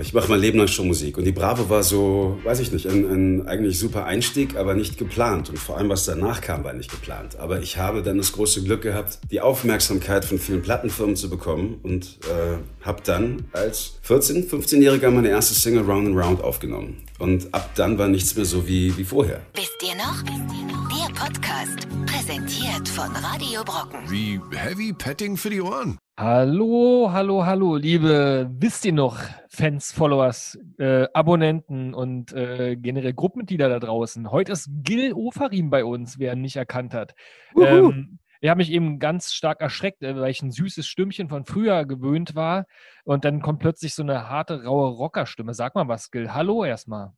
Ich mache mein Leben lang schon Musik und die Bravo war so, weiß ich nicht, ein, ein eigentlich super Einstieg, aber nicht geplant und vor allem was danach kam, war nicht geplant. Aber ich habe dann das große Glück gehabt, die Aufmerksamkeit von vielen Plattenfirmen zu bekommen und äh, habe dann als 14, 15-Jähriger meine erste Single Round and Round aufgenommen. Und ab dann war nichts mehr so wie, wie vorher. Wisst ihr noch? Der Podcast, präsentiert von Radio Brocken. Wie Heavy Petting für die Ohren. Hallo, hallo, hallo, liebe, wisst ihr noch, Fans, Followers, äh, Abonnenten und äh, generell Gruppenmitglieder da draußen. Heute ist Gil Ofarim bei uns, wer ihn nicht erkannt hat. Ähm, er hat mich eben ganz stark erschreckt, äh, weil ich ein süßes Stimmchen von früher gewöhnt war und dann kommt plötzlich so eine harte, raue Rockerstimme. Sag mal was, Gil. Hallo erstmal.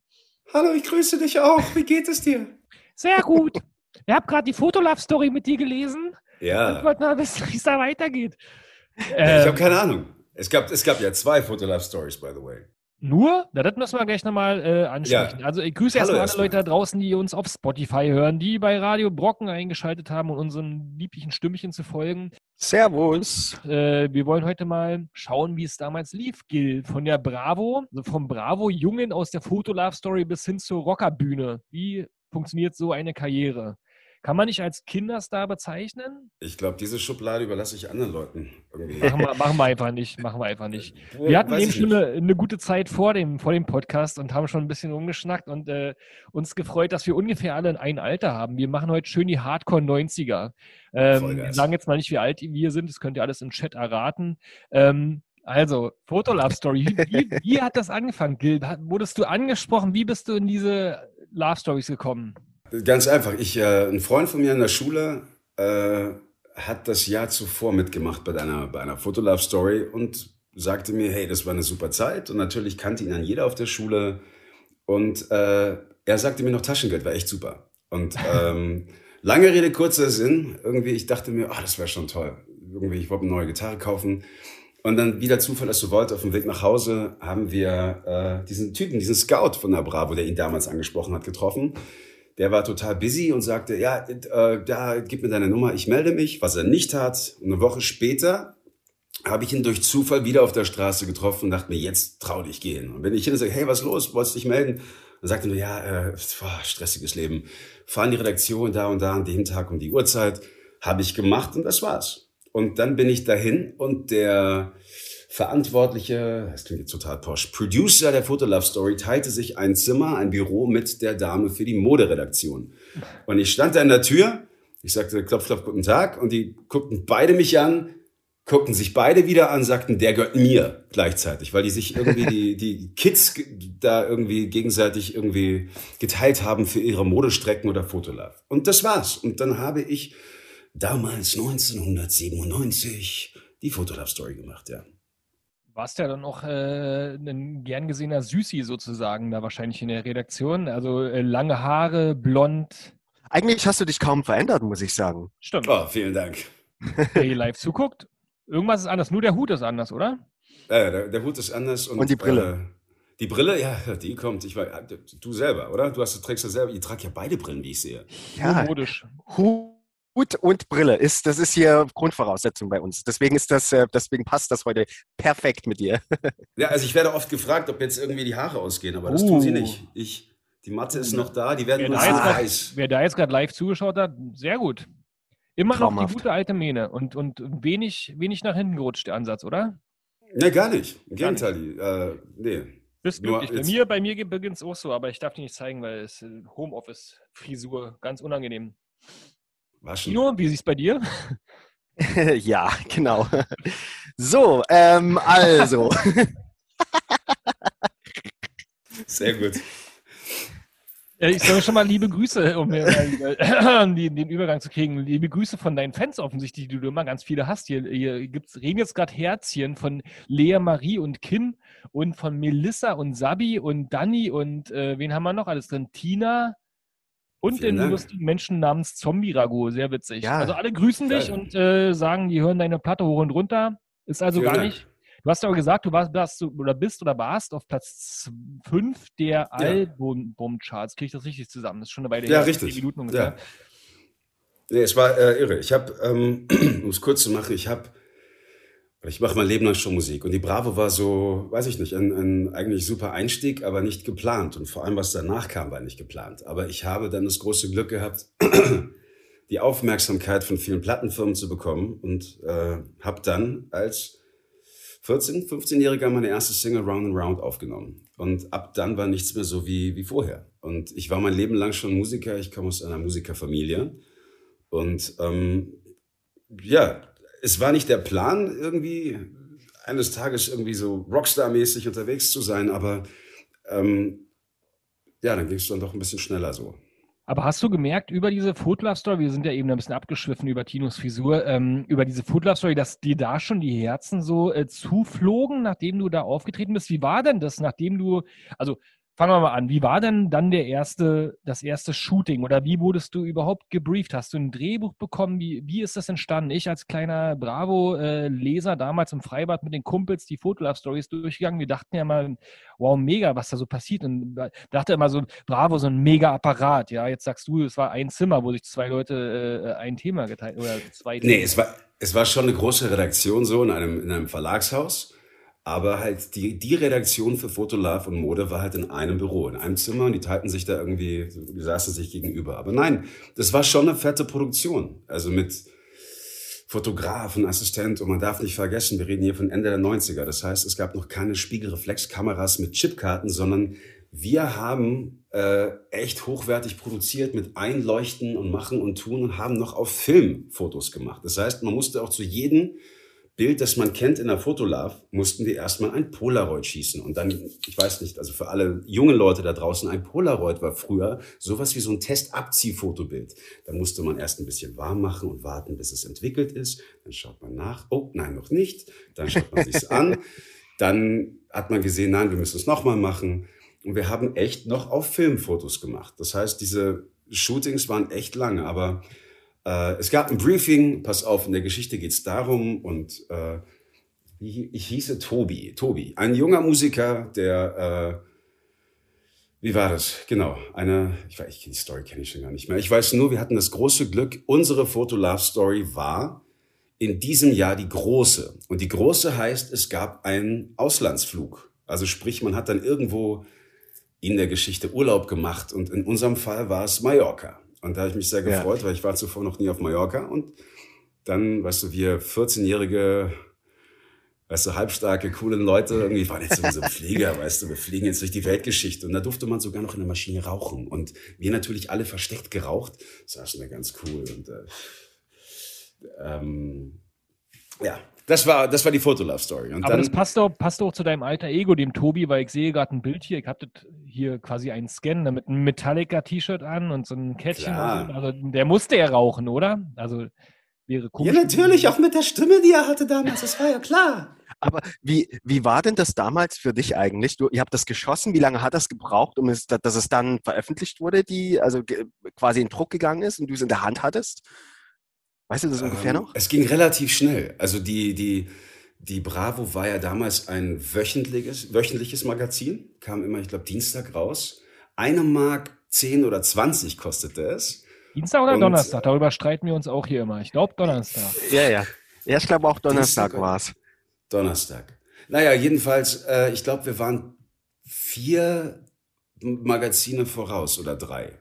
Hallo, ich grüße dich auch. Wie geht es dir? Sehr gut. Ich habe gerade die Fotolove-Story mit dir gelesen. Ja. Ich wollte mal wissen, wie es da weitergeht. ich Ähm, habe keine Ahnung. Es gab, es gab ja zwei Fotolove-Stories, by the way. Nur? Na, das müssen wir gleich nochmal äh, ansprechen. Ja. Also ich grüße erstmal alle. Leute da draußen, die uns auf Spotify hören, die bei Radio Brocken eingeschaltet haben, um unseren lieblichen Stimmchen zu folgen. Servus. Äh, wir wollen heute mal schauen, wie es damals lief, Gil. Von der Bravo, also vom Bravo-Jungen aus der Fotolove-Story bis hin zur Rockerbühne. Wie funktioniert so eine Karriere? Kann man nicht als Kinderstar bezeichnen? Ich glaube, diese Schublade überlasse ich anderen Leuten. Machen wir, machen wir einfach nicht. Machen wir einfach nicht. Äh, Wir hatten weiß eben schon eine, eine gute Zeit vor dem, vor dem Podcast und haben schon ein bisschen umgeschnackt und äh, uns gefreut, dass wir ungefähr alle ein Alter haben. Wir machen heute schön die Hardcore 90er. Ähm, wir sagen jetzt mal nicht, wie alt wir sind, das könnt ihr alles im Chat erraten. Ähm, also, Fotolove Story. Wie, wie, wie hat das angefangen, Gil? Wurdest du angesprochen? Wie bist du in diese Love Stories gekommen? Ganz einfach. Ich, äh, ein Freund von mir in der Schule äh, hat das Jahr zuvor mitgemacht bei einer, bei einer Fotolove-Story und sagte mir, hey, das war eine super Zeit. Und natürlich kannte ihn dann jeder auf der Schule. Und äh, er sagte mir noch, Taschengeld war echt super. Und ähm, lange Rede, kurzer Sinn. Irgendwie, ich dachte mir, ah, das wäre schon toll. Irgendwie, ich wollte eine neue Gitarre kaufen. Und dann wieder Zufall, dass du wollt, auf dem Weg nach Hause haben wir äh, diesen Typen, diesen Scout von der Bravo, der ihn damals angesprochen hat, getroffen. Der war total busy und sagte, ja, äh, da, gib mir deine Nummer, ich melde mich, was er nicht hat. Und eine Woche später habe ich ihn durch Zufall wieder auf der Straße getroffen und dachte mir, jetzt trau dich gehen. Und wenn ich hin und sage, hey, was los, wolltest dich melden? Dann sagte er nur, ja, äh, boah, stressiges Leben. Fahr in die Redaktion da und da an dem Tag um die Uhrzeit. Habe ich gemacht und das war's. Und dann bin ich dahin und der verantwortliche, das klingt jetzt total posch, Producer der Fotolove Story teilte sich ein Zimmer, ein Büro mit der Dame für die Moderedaktion. Und ich stand da in der Tür, ich sagte, klopf, klopf, guten Tag, und die guckten beide mich an, guckten sich beide wieder an, sagten, der gehört mir gleichzeitig, weil die sich irgendwie, die, die Kids da irgendwie gegenseitig irgendwie geteilt haben für ihre Modestrecken oder Fotolove. Und das war's. Und dann habe ich damals 1997 die Fotolove Story gemacht, ja. Warst ja dann auch äh, ein gern gesehener Süßi sozusagen da wahrscheinlich in der Redaktion. Also äh, lange Haare, blond. Eigentlich hast du dich kaum verändert, muss ich sagen. Stimmt. Oh, vielen Dank. Wer hier live zuguckt. Irgendwas ist anders. Nur der Hut ist anders, oder? Äh, der, der Hut ist anders. Und, Und die Brille. Äh, die Brille, ja, die kommt. Ich weiß, du selber, oder? Du hast, du trägst ja selber. Ihr tragt ja beide Brillen, wie ich sehe. Ja, Modisch. Hut und Brille ist, das ist hier Grundvoraussetzung bei uns. Deswegen ist das, äh, deswegen passt das heute perfekt mit dir. Ja, also ich werde oft gefragt, ob jetzt irgendwie die Haare ausgehen, aber das Uh. tun sie nicht. Ich, die Matte ist noch da, die werden Wer nur da, grad, heiß. wer da jetzt gerade live zugeschaut hat, sehr gut. Immer noch Traumhaft. die gute alte Mähne und, und wenig, wenig nach hinten gerutscht, der Ansatz, oder? Ne, gar nicht. Im Gar nicht. Gegenteil. Äh, nee. Bist Nur glücklich. Bei mir, bei mir beginnt es auch so, aber ich darf die nicht zeigen, weil es äh, Homeoffice-Frisur, ganz unangenehm. Waschen. Tino, wie siehst bei dir? ja, genau. So, ähm, also. Sehr gut. Ich soll schon mal liebe Grüße, um den Übergang zu kriegen. Liebe Grüße von deinen Fans offensichtlich, die du immer ganz viele hast. Hier, hier gibt's, reden jetzt gerade Herzchen von Lea Marie und Kim und von Melissa und Sabi und Dani und äh, wen haben wir noch alles drin? Tina und Vielen den Dank. lustigen Menschen namens Zombie Rago. Sehr witzig. Ja. Also alle grüßen dich und äh, sagen, die hören deine Platte hoch und runter. Ist also Vielen gar Dank. nicht. Du hast aber gesagt, du warst, warst oder bist oder warst auf Platz 5 der Albumcharts. Kriege ich das richtig zusammen? Das ist schon eine Weile Ja, her, richtig. Minuten ungefähr. Ja. Nee, es war äh, irre. Ich habe, ähm, um es kurz zu machen, ich habe Ich mache mein Leben lang schon Musik und die Bravo war so, weiß ich nicht, ein, ein eigentlich super Einstieg, aber nicht geplant und vor allem was danach kam, war nicht geplant. Aber ich habe dann das große Glück gehabt, die Aufmerksamkeit von vielen Plattenfirmen zu bekommen und äh, habe dann als 14, 15-Jähriger meine erste Single Round and Round aufgenommen. Und ab dann war nichts mehr so wie, wie vorher. Und ich war mein Leben lang schon Musiker, ich komme aus einer Musikerfamilie. Und ähm, ja, es war nicht der Plan, irgendwie eines Tages irgendwie so Rockstar-mäßig unterwegs zu sein, aber ähm, ja, dann ging es dann doch ein bisschen schneller so. Aber hast du gemerkt über diese Food Love Story, wir sind ja eben ein bisschen abgeschwiffen über Tinos Frisur, ähm, über diese Food Love Story, dass dir da schon die Herzen so äh, zuflogen, nachdem du da aufgetreten bist? Wie war denn das, nachdem du, also Fangen wir mal an. Wie war denn dann der erste, das erste Shooting oder wie wurdest du überhaupt gebrieft? Hast du ein Drehbuch bekommen? Wie, wie ist das entstanden? Ich als kleiner Bravo-Leser damals im Freibad mit den Kumpels die Fotolove-Stories durchgegangen. Wir dachten ja mal, wow, mega, was da so passiert. Und dachte immer so, Bravo, so ein mega Apparat. Ja, jetzt sagst du, es war ein Zimmer, wo sich zwei Leute äh, ein Thema geteilt oder zwei. Nee, es war, es war schon eine große Redaktion so in einem, in einem Verlagshaus. Aber halt die, die Redaktion für Fotolove und Mode war halt in einem Büro, in einem Zimmer und die teilten sich da irgendwie, die saßen sich gegenüber. Aber nein, das war schon eine fette Produktion. Also mit Fotografen, Assistent und man darf nicht vergessen, wir reden hier von Ende der 90er. Das heißt, es gab noch keine Spiegelreflexkameras mit Chipkarten, sondern wir haben äh, echt hochwertig produziert mit Einleuchten und Machen und Tun und haben noch auf Film Fotos gemacht. Das heißt, man musste auch zu jedem Bild, das man kennt in der Fotolove, mussten wir erstmal ein Polaroid schießen. Und dann, ich weiß nicht, also für alle jungen Leute da draußen, ein Polaroid war früher sowas wie so ein Testabziehfotobild. Da musste man erst ein bisschen warm machen und warten, bis es entwickelt ist. Dann schaut man nach. Oh, nein, noch nicht. Dann schaut man sich's an. Dann hat man gesehen, nein, wir müssen es nochmal machen. Und wir haben echt noch auf Filmfotos gemacht. Das heißt, diese Shootings waren echt lange, aber äh, es gab ein Briefing, pass auf, in der Geschichte geht es darum und äh, ich, hieße Tobi, Tobi, ein junger Musiker, der, äh, wie war das? Genau, eine, ich weiß, die Story kenne ich schon gar nicht mehr. Ich weiß nur, wir hatten das große Glück, unsere Foto-Love-Story war in diesem Jahr die große. Und die große heißt, es gab einen Auslandsflug. Also sprich, man hat dann irgendwo in der Geschichte Urlaub gemacht und in unserem Fall war es Mallorca. Und da habe ich mich sehr gefreut, ja. weil ich war zuvor noch nie auf Mallorca. Und dann, weißt du, wir 14-jährige, weißt du, halbstarke, coole Leute, irgendwie waren jetzt so Flieger, weißt du, wir fliegen jetzt durch die Weltgeschichte. Und da durfte man sogar noch in der Maschine rauchen. Und wir natürlich alle versteckt geraucht, saßen da ganz cool. Und äh, ähm, ja, das war, das war die Fotolove-Story. Aber dann, das passt auch, passt auch zu deinem alter Ego, dem Tobi, weil ich sehe gerade ein Bild hier. Ich habe hier quasi einen Scan ne, mit einem Metallica-T-Shirt an und so ein Kettchen. So. Also der musste ja rauchen, oder? Also wäre komisch. Ja, natürlich, auch mit der Stimme, die er hatte damals. Das war ja klar. Aber wie, wie war denn das damals für dich eigentlich? Du, ihr habt das geschossen. Wie lange hat das gebraucht, um es, dass es dann veröffentlicht wurde, die also quasi in Druck gegangen ist und du es in der Hand hattest? Weißt du das ungefähr ähm, noch? Es ging relativ schnell. Also die, die, die Bravo war ja damals ein wöchentliches, wöchentliches Magazin, kam immer, ich glaube, Dienstag raus. Eine Mark 10 oder 20 kostete es. Dienstag oder Und, Donnerstag? Darüber streiten wir uns auch hier immer. Ich glaube Donnerstag. Ja, ja. Ja, ich glaube auch Donnerstag war es. Donnerstag. Naja, jedenfalls, äh, ich glaube, wir waren vier Magazine voraus oder drei.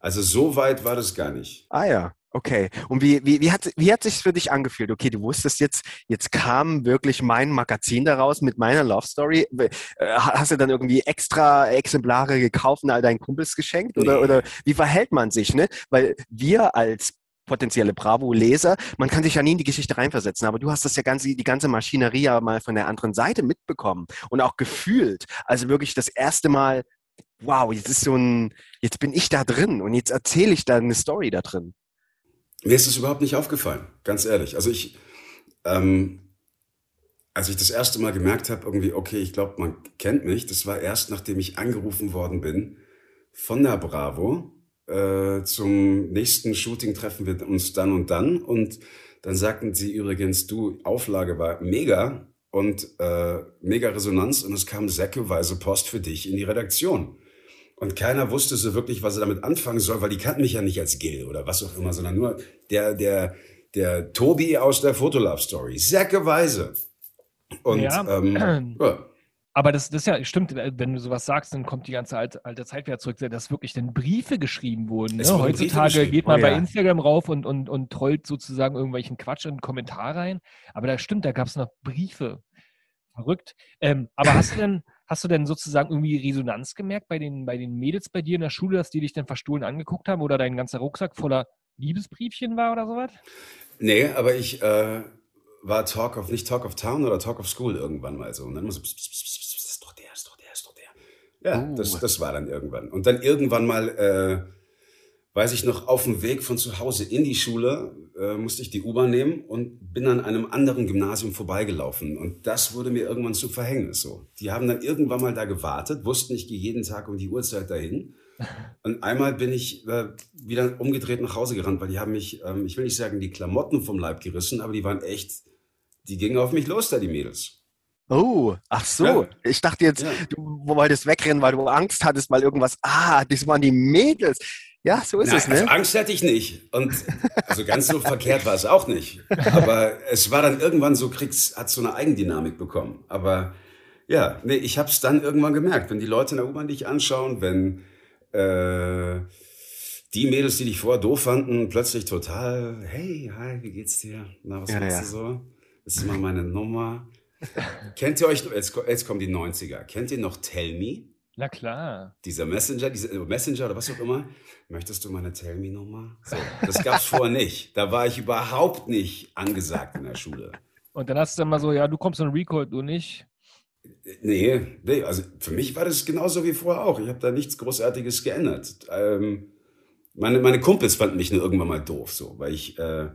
Also so weit war das gar nicht. Ah ja. Okay. Und wie, wie, wie, hat, wie hat sich für dich angefühlt? Okay, du wusstest jetzt, jetzt kam wirklich mein Magazin daraus mit meiner Love Story. Äh, hast du dann irgendwie extra Exemplare gekauft und all deinen Kumpels geschenkt? Oder, nee. oder wie verhält man sich? Ne? Weil wir als potenzielle Bravo-Leser, man kann sich ja nie in die Geschichte reinversetzen, aber du hast das ja ganze, die ganze Maschinerie ja mal von der anderen Seite mitbekommen und auch gefühlt. Also wirklich das erste Mal, wow, jetzt ist so ein, jetzt bin ich da drin und jetzt erzähle ich da eine Story da drin. Mir ist es überhaupt nicht aufgefallen, ganz ehrlich. Also ich, ähm, als ich das erste Mal gemerkt habe, irgendwie, okay, ich glaube, man kennt mich, das war erst, nachdem ich angerufen worden bin von der Bravo. Äh, zum nächsten Shooting treffen wir uns dann und dann. Und dann sagten sie übrigens, du, Auflage war mega und äh, mega Resonanz und es kam säckeweise Post für dich in die Redaktion. Und keiner wusste so wirklich, was er damit anfangen soll, weil die kannten mich ja nicht als Gil oder was auch immer, sondern nur der, der, der Tobi aus der Fotolove Story. Säckeweise. Und Ja. ähm, ja. Aber das, das ist ja, stimmt, wenn du sowas sagst, dann kommt die ganze alte, alte Zeit wieder zurück, dass wirklich dann Briefe geschrieben wurden. Ne? wurden Heutzutage geschrieben. geht man Oh bei ja. Instagram rauf und, und, und trollt sozusagen irgendwelchen Quatsch in den Kommentar rein. Aber da stimmt, da gab es noch Briefe. Verrückt. Ähm, aber hast du denn, hast du denn sozusagen irgendwie Resonanz gemerkt bei den, bei den Mädels bei dir in der Schule, dass die dich dann verstohlen angeguckt haben oder dein ganzer Rucksack voller Liebesbriefchen war oder sowas? Nee, aber ich äh, war Talk of, nicht Talk of Town oder Talk of School irgendwann mal so. Und dann immer so, pss, pss, pss, pss, ist doch der, das ist doch der, das ist doch der. Ja, Oh. das, das war dann irgendwann. Und dann irgendwann mal, äh, weiß ich noch, auf dem Weg von zu Hause in die Schule äh, musste ich die U-Bahn nehmen und bin an einem anderen Gymnasium vorbeigelaufen. Und das wurde mir irgendwann zum Verhängnis so. Die haben dann irgendwann mal da gewartet, wussten, ich gehe jeden Tag um die Uhrzeit dahin. Und einmal bin ich äh, wieder umgedreht nach Hause gerannt, weil die haben mich, ähm, ich will nicht sagen, die Klamotten vom Leib gerissen, aber die waren echt, die gingen auf mich los da, die Mädels. Oh, ach so. Ja. Ich dachte jetzt, Ja. du wolltest wegrennen, weil du Angst hattest, weil irgendwas, ah, das waren die Mädels. Ja, so ist Nein, es, ne? also Angst hatte ich nicht. Und also ganz so verkehrt war es auch nicht. Aber es war dann irgendwann so, kriegst, hat so eine Eigendynamik bekommen. Aber ja, nee, ich habe es dann irgendwann gemerkt, wenn die Leute in der U-Bahn dich anschauen, wenn äh, die Mädels, die dich vorher doof fanden, plötzlich total, hey, hi, wie geht's dir? Na, was Ja, machst ja. du so? Das ist mal meine Nummer. Kennt ihr euch, jetzt, jetzt kommen die 90er, kennt ihr noch Tell Me? Na klar. dieser Messenger, diese äh, Messenger oder was auch immer, möchtest du meine Tell Me Nummer? So, das gab's vorher nicht. Da war ich überhaupt nicht angesagt in der Schule. Und dann hast du dann mal so, ja, du kommst in Record, du nicht. Nee, nee, also für mich war das genauso wie vorher auch. Ich habe da nichts Großartiges geändert. Ähm, meine, meine Kumpels fanden mich nur irgendwann mal doof, so, weil ich, äh,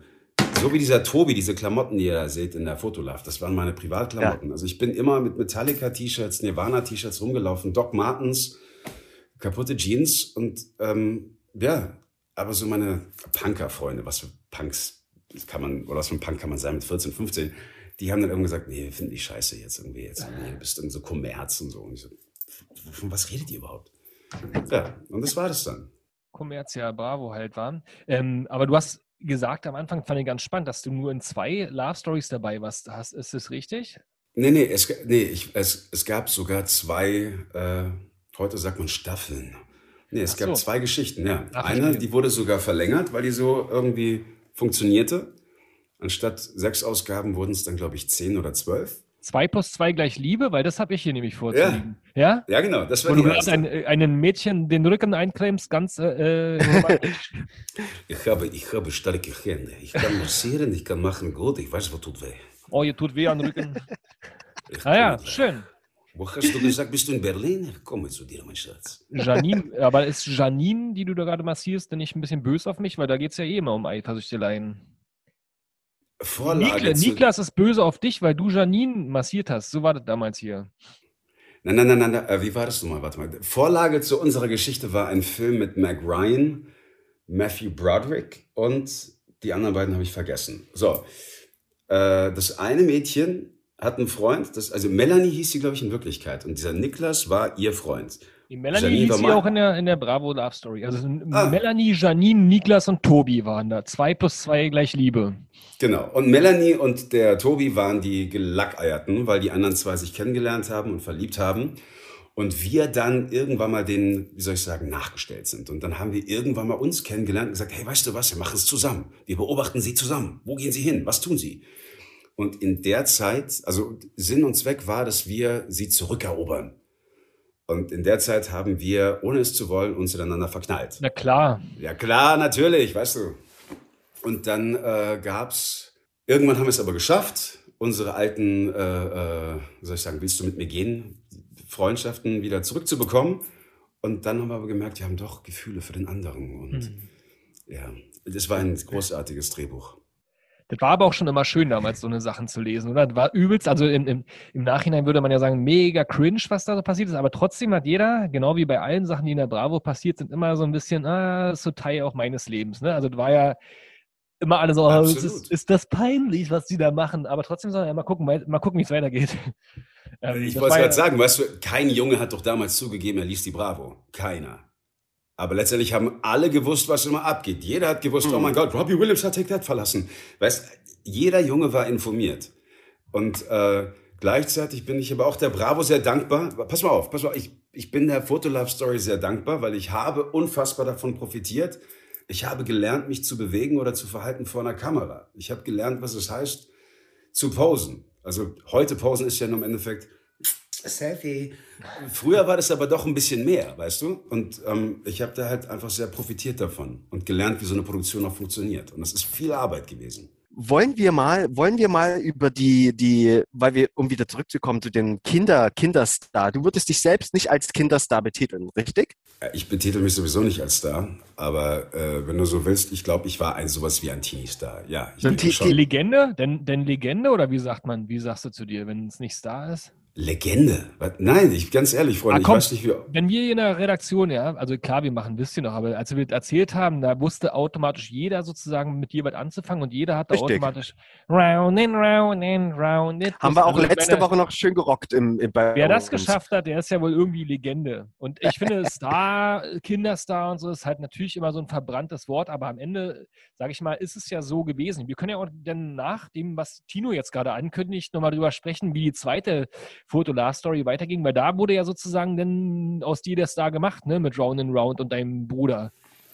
so wie dieser Tobi, diese Klamotten, die ihr da seht in der Fotolove, das waren meine Privatklamotten. Also ich bin immer mit Metallica-T-Shirts, Nirvana-T-Shirts rumgelaufen, Doc Martens, kaputte Jeans und ähm, ja, aber so meine Punker-Freunde, was für Punks kann man, oder was für ein Punk kann man sein mit 14, 15, die haben dann irgendwann gesagt, nee, wir finden die scheiße jetzt irgendwie, jetzt irgendwie, du bist irgendwie so Kommerz und so. Und ich so, von was redet ihr überhaupt? Ja, und das war das dann. Commercia Bravo halt waren. Ähm, aber du hast gesagt am Anfang, fand ich ganz spannend, dass du nur in zwei Love Stories dabei warst. Hast, ist das richtig? Nee, nee, es, nee ich, es, es gab sogar zwei, äh, heute sagt man Staffeln. Nee, es Ach gab so. zwei Geschichten, ja. Ach, Eine, die wurde sogar verlängert, weil die so irgendwie funktionierte. Anstatt sechs Ausgaben wurden es dann, glaube ich, zehn oder zwölf. Zwei plus zwei gleich Liebe, weil das habe ich hier nämlich vorzuliegen. Ja? Ja, genau, das war Wo du erste. ein, äh, einem Mädchen den Rücken einklemmst, ganz äh, äh. Ich habe, ich habe starke Hände. Ich kann massieren, ich kann machen gut, ich weiß, was tut weh. Oh, ihr tut weh am Rücken. Ah ja, tue- schön. Wo hast du gesagt, bist du in Berlin? Ich komme zu dir, mein Schatz. Janine, aber ist Janine, die du da gerade massierst, denn nicht ein bisschen böse auf mich? Weil da geht es ja eh immer um Eifersüchteleien. Vorlage Nikla, Niklas ist böse auf dich, weil du Janine massiert hast. So war das damals hier. Nein, nein, nein, nein. Äh, wie war das nochmal? Warte mal. Vorlage zu unserer Geschichte war ein Film mit Meg Ryan, Matthew Broderick und die anderen beiden habe ich vergessen. So. Äh, das eine Mädchen hat einen Freund, das, also Melanie hieß sie, glaube ich, in Wirklichkeit. Und dieser Niklas war ihr Freund. Die Melanie Janine hieß sie auch in der, in der Bravo Love Story. Also Ah. Melanie, Janine, Niklas und Tobi waren da. Zwei plus zwei gleich Liebe. Genau. Und Melanie und der Tobi waren die Gelackeierten, weil die anderen zwei sich kennengelernt haben und verliebt haben. Und wir dann irgendwann mal denen, wie soll ich sagen, nachgestellt sind. Und dann haben wir irgendwann mal uns kennengelernt und gesagt, hey, weißt du was, wir machen es zusammen. Wir beobachten sie zusammen. Wo gehen sie hin? Was tun sie? Und in der Zeit, also Sinn und Zweck war, dass wir sie zurückerobern. Und in der Zeit haben wir, ohne es zu wollen, uns ineinander verknallt. Na klar. Ja klar, natürlich, weißt du. Und dann äh, gab's, irgendwann haben wir es aber geschafft, unsere alten, äh, äh, soll ich sagen, willst du mit mir gehen, Freundschaften wieder zurückzubekommen. Und dann haben wir aber gemerkt, wir haben doch Gefühle für den anderen. Und Hm. ja, das war ein großartiges Drehbuch. Das war aber auch schon immer schön damals, so eine Sachen zu lesen, oder? Das war übelst, also im, im, im Nachhinein würde man ja sagen, mega cringe, was da so passiert ist, aber trotzdem hat jeder, genau wie bei allen Sachen, die in der Bravo passiert sind, immer so ein bisschen, ah, das ist so Teil auch meines Lebens, ne? Also das war ja immer alle so, oh, ist, ist das peinlich, was die da machen, aber trotzdem soll ja mal gucken, mal, gucken, wie es weitergeht. Ähm, ich das wollte gerade ja- sagen, weißt du, kein Junge hat doch damals zugegeben, er liest die Bravo. Keiner. Aber letztendlich haben alle gewusst, was immer abgeht. Jeder hat gewusst, oh mein Gott, Robbie Williams hat Take That verlassen. Weißt, jeder Junge war informiert. Und äh, Gleichzeitig bin ich aber auch der Bravo sehr dankbar. Pass mal auf, pass mal auf. Ich, ich bin der Fotolove Story sehr dankbar, weil ich habe unfassbar davon profitiert. Ich habe gelernt, mich zu bewegen oder zu verhalten vor einer Kamera. Ich habe gelernt, was es heißt, zu posen. Also heute posen ist ja nur im Endeffekt Selfie. Früher war das aber doch ein bisschen mehr, weißt du? Und ähm, ich habe da halt einfach sehr profitiert davon und gelernt, wie so eine Produktion auch funktioniert. Und das ist viel Arbeit gewesen. Wollen wir mal, wollen wir mal über die, die, weil wir, um wieder zurückzukommen zu den Kinder, Kinderstar. Du würdest dich selbst nicht als Kinderstar betiteln, richtig? Äh, Ich betitel mich sowieso nicht als Star, aber äh, wenn du so willst, ich glaube, ich war ein sowas wie ein Teenie-Star. Ja, ich Te- schon. Legende? Denn, denn Legende oder wie sagt man, wie sagst du zu dir, wenn es nicht Star ist? Legende. Nein, ich ganz ehrlich, Freunde, Ah, ich komm. weiß nicht, wie. Wenn wir hier in der Redaktion, ja, also klar, wir machen wisst ihr noch, aber als wir das erzählt haben, da wusste automatisch jeder sozusagen mit dir was anzufangen und jeder hat da Richtig. automatisch round and round and round. it. Haben wir auch Also ich letzte meine, Woche noch schön gerockt im, im bei Wer das uns. geschafft hat, der ist ja wohl irgendwie Legende. Und ich finde, Star, Kinderstar und so ist halt natürlich immer so ein verbranntes Wort, aber am Ende, sage ich mal, ist es ja so gewesen. Wir können ja auch dann nach dem, was Tino jetzt gerade ankündigt, nochmal drüber sprechen, wie die zweite Foto-Last-Story weiterging, weil da wurde ja sozusagen dann aus dir der Star gemacht, ne, mit Round and Round und deinem Bruder.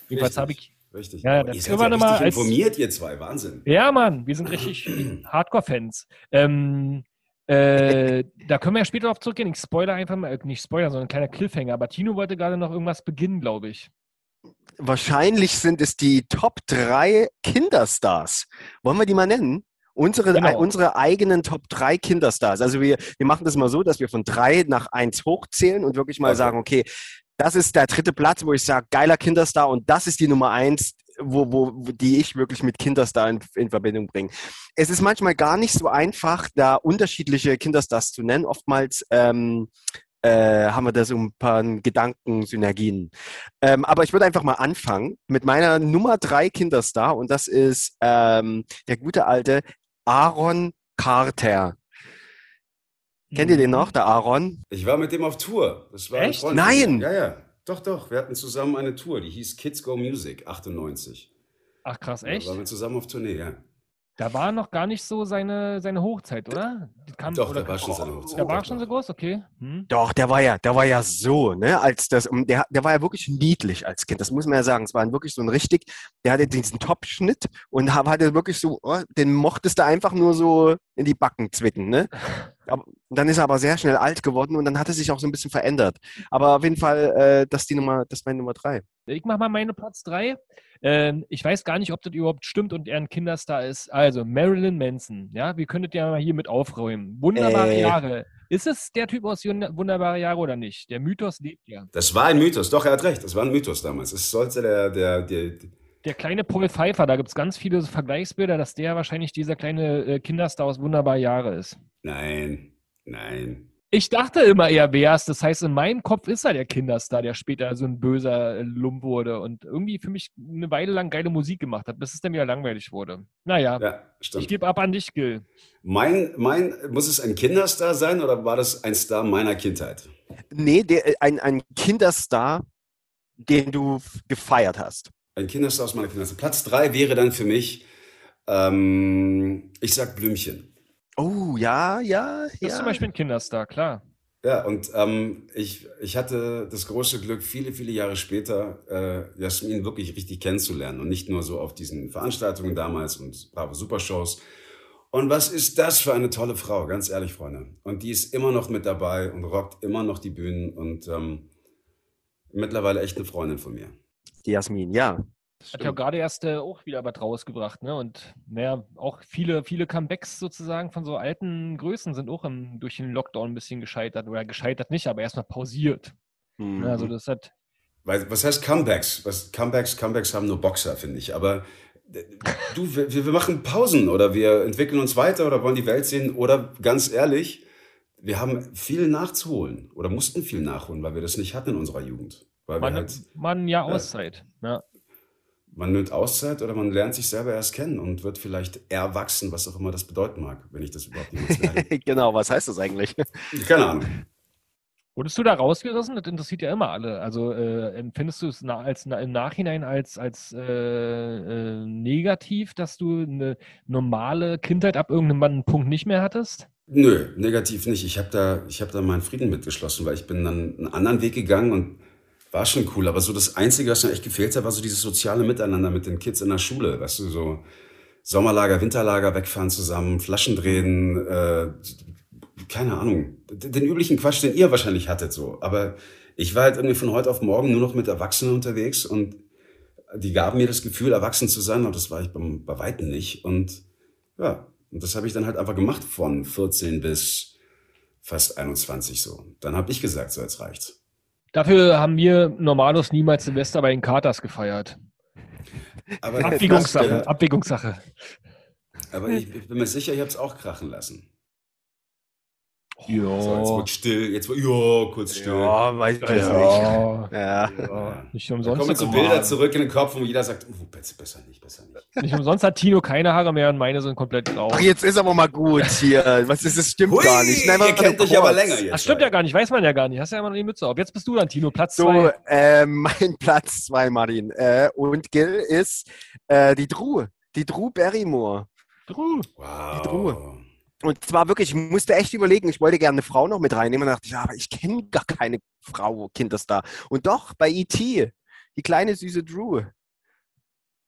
Jedenfalls habe ich. Richtig. Ja, das ihr können seid wir ja noch mal richtig als- informiert, ihr zwei. Wahnsinn. Ja, Mann, wir sind richtig Hardcore-Fans. Ähm, äh, da können wir ja später darauf zurückgehen. Ich spoiler einfach mal, äh, nicht spoiler, sondern ein kleiner Cliffhanger. Aber Tino wollte gerade noch irgendwas beginnen, glaube ich. Wahrscheinlich sind es die Top 3 Kinderstars. Wollen wir die mal nennen? Unsere, Genau. äh, unsere eigenen Top 3 Kinderstars. Also wir, wir machen das mal so, dass wir von drei nach eins hochzählen und wirklich mal Okay. sagen, okay, das ist der dritte Platz, wo ich sage, geiler Kinderstar und das ist die Nummer eins, wo, wo, wo- die ich wirklich mit Kinderstar in, in Verbindung bringe. Es ist manchmal gar nicht so einfach, da unterschiedliche Kinderstars zu nennen. Oftmals ähm, äh, haben wir da so ein paar Gedankensynergien. Ähm, aber ich würde einfach mal anfangen mit meiner Nummer drei Kinderstar und das ist ähm, der gute alte Aaron Carter. Kennt ihr den noch, der Aaron? Ich war mit dem auf Tour. Das war Echt? Nein! Ja, ja. Doch, doch. Wir hatten zusammen eine Tour, die hieß Kids Go Music, 98. Ach krass, Da echt? waren wir zusammen auf Tournee, ja. Da war noch gar nicht so seine, seine Hochzeit, oder? Kam, Doch, oder da war schon seine Hochzeit. Der war schon so groß, okay. Hm. Doch, der war ja, der war ja so, ne, als das, und der, der war ja wirklich niedlich als Kind. Das muss man ja sagen. Es war wirklich so ein richtig, der hatte diesen Top-Schnitt und ha- hatte wirklich so, oh, den mochtest du einfach nur so in die Backen zwicken, ne? Aber, dann ist er aber sehr schnell alt geworden und dann hat er sich auch so ein bisschen verändert. Aber auf jeden Fall, äh, das ist die Nummer, das ist meine Nummer drei. Ich mache mal meine Platz 3. Ähm, ich weiß gar nicht, ob das überhaupt stimmt und er ein Kinderstar ist. Also, Marilyn Manson. Ja, wir könntet ja mal hier mit aufräumen. Wunderbare Äh. Jahre. Ist es der Typ aus Wunderbare Jahre oder nicht? Der Mythos lebt ja. Das war ein Mythos. Doch, er hat recht. Das war ein Mythos damals. Es sollte der, der, der, Der kleine Paul Pfeiffer, da gibt es ganz viele Vergleichsbilder, dass der wahrscheinlich dieser kleine äh, Kinderstar aus Wunderbare Jahre ist. Nein, nein. Ich dachte immer, er wär's. Das heißt, in meinem Kopf ist er der Kinderstar, der später so ein böser Lump wurde und irgendwie für mich eine Weile lang geile Musik gemacht hat, bis es dann wieder langweilig wurde. Naja, Ja, ich gebe ab an dich, Gil. Mein, mein, muss es ein Kinderstar sein oder war das ein Star meiner Kindheit? Nee, der, ein, ein Kinderstar, den du gefeiert hast. Ein Kinderstar aus meiner Kindheit. Platz drei wäre dann für mich, ähm, ich sag Blümchen. Oh, ja, ja, Das ist ja. zum Beispiel ein Kinderstar, klar. Ja, und ähm, ich, ich hatte das große Glück, viele, viele Jahre später äh, Jasmin wirklich richtig kennenzulernen und nicht nur so auf diesen Veranstaltungen damals und brave Supershows. Und was ist das für eine tolle Frau, ganz ehrlich, Freunde. Und die ist immer noch mit dabei und rockt immer noch die Bühnen und ähm, mittlerweile echt eine Freundin von mir. Die Jasmin, ja. Hat ja gerade erst äh, auch wieder was rausgebracht, ne? Und naja, auch viele, viele Comebacks sozusagen von so alten Größen sind auch im, durch den Lockdown ein bisschen gescheitert. Oder gescheitert nicht, aber erstmal pausiert. Mhm. Ne? Also das hat. Was heißt Comebacks? Was, Comebacks, Comebacks haben nur Boxer, finde ich. Aber äh, du, wir, wir machen Pausen oder wir entwickeln uns weiter oder wollen die Welt sehen. Oder ganz ehrlich, wir haben viel nachzuholen oder mussten viel nachholen, weil wir das nicht hatten in unserer Jugend. Weil Man, wir halt, man ja Auszeit. Ja. Man nimmt Auszeit oder man lernt sich selber erst kennen und wird vielleicht erwachsen, was auch immer das bedeuten mag, wenn ich das überhaupt jemals werde. genau, was heißt das eigentlich? Keine Ahnung. Wurdest du da rausgerissen? Das interessiert ja immer alle. Also äh, empfindest du es na, als, na, im Nachhinein als, als äh, äh, negativ, dass du eine normale Kindheit ab irgendeinem Punkt nicht mehr hattest? Nö, negativ nicht. Ich habe da, ich hab da meinen Frieden mitgeschlossen, weil ich bin dann einen anderen Weg gegangen und war schon cool. Aber so das Einzige, was mir echt gefehlt hat, war so dieses soziale Miteinander mit den Kids in der Schule. Weißt du, so Sommerlager, Winterlager, wegfahren zusammen, Flaschen drehen, äh, keine Ahnung. Den üblichen Quatsch, den ihr wahrscheinlich hattet so. Aber ich war halt irgendwie von heute auf morgen nur noch mit Erwachsenen unterwegs und die gaben mir das Gefühl, erwachsen zu sein, und das war ich beim, bei Weitem nicht. Und ja, und das habe ich dann halt einfach gemacht von 14 bis fast 21 so. Dann habe ich gesagt, so jetzt reicht's. Dafür haben wir Normalos niemals Silvester bei den Katers gefeiert. Aber, Abwägungssache, Abwägungssache. aber ich, ich bin mir sicher, ich habe es auch krachen lassen. Ja. So, jetzt wird still, jetzt wird, ja, kurz still. Ja, weiß ich nicht. ja. Ja. Ja. Nicht Da umsonst, kommen jetzt so Bilder zurück in den Kopf, wo jeder sagt, oh, besser, nicht, besser nicht. nicht umsonst hat Tino keine Haare mehr und meine sind komplett grau. Ach, jetzt ist aber mal gut hier. Was ist das? Stimmt Hui, gar nicht. Nein, ihr kennt euch aber länger jetzt. Das stimmt ja gar nicht, weiß man ja gar nicht. Hast ja immer noch die Mütze auf. Jetzt bist du dann, Tino, Platz So, zwei. äh, mein Platz zwei, Martin. Äh, und Gil ist äh, die Drew. Die Drew Barrymore. Drew. Wow. Die Truhe. Und zwar wirklich, ich musste echt überlegen, ich wollte gerne eine Frau noch mit reinnehmen und dachte, ja, aber ich kenne gar keine Frau, Kinderstar. Und doch, bei E.T., die kleine süße Drew.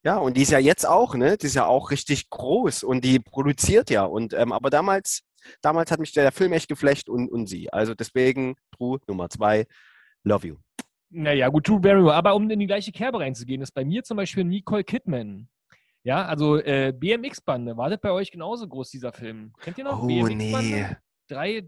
Ja, und die ist ja jetzt auch, ne? Die ist ja auch richtig groß und die produziert ja. Und ähm, aber damals, damals hat mich der Film echt geflecht und, und sie. Also deswegen Drew Nummer zwei, Love You. Naja, gut, Drew Barrymore. Aber um in die gleiche Kerbe reinzugehen, ist bei mir zum Beispiel Nicole Kidman. Ja, also äh, BMX-Bande. War das bei euch genauso groß, dieser Film? Kennt ihr noch? Oh, nee. Drei.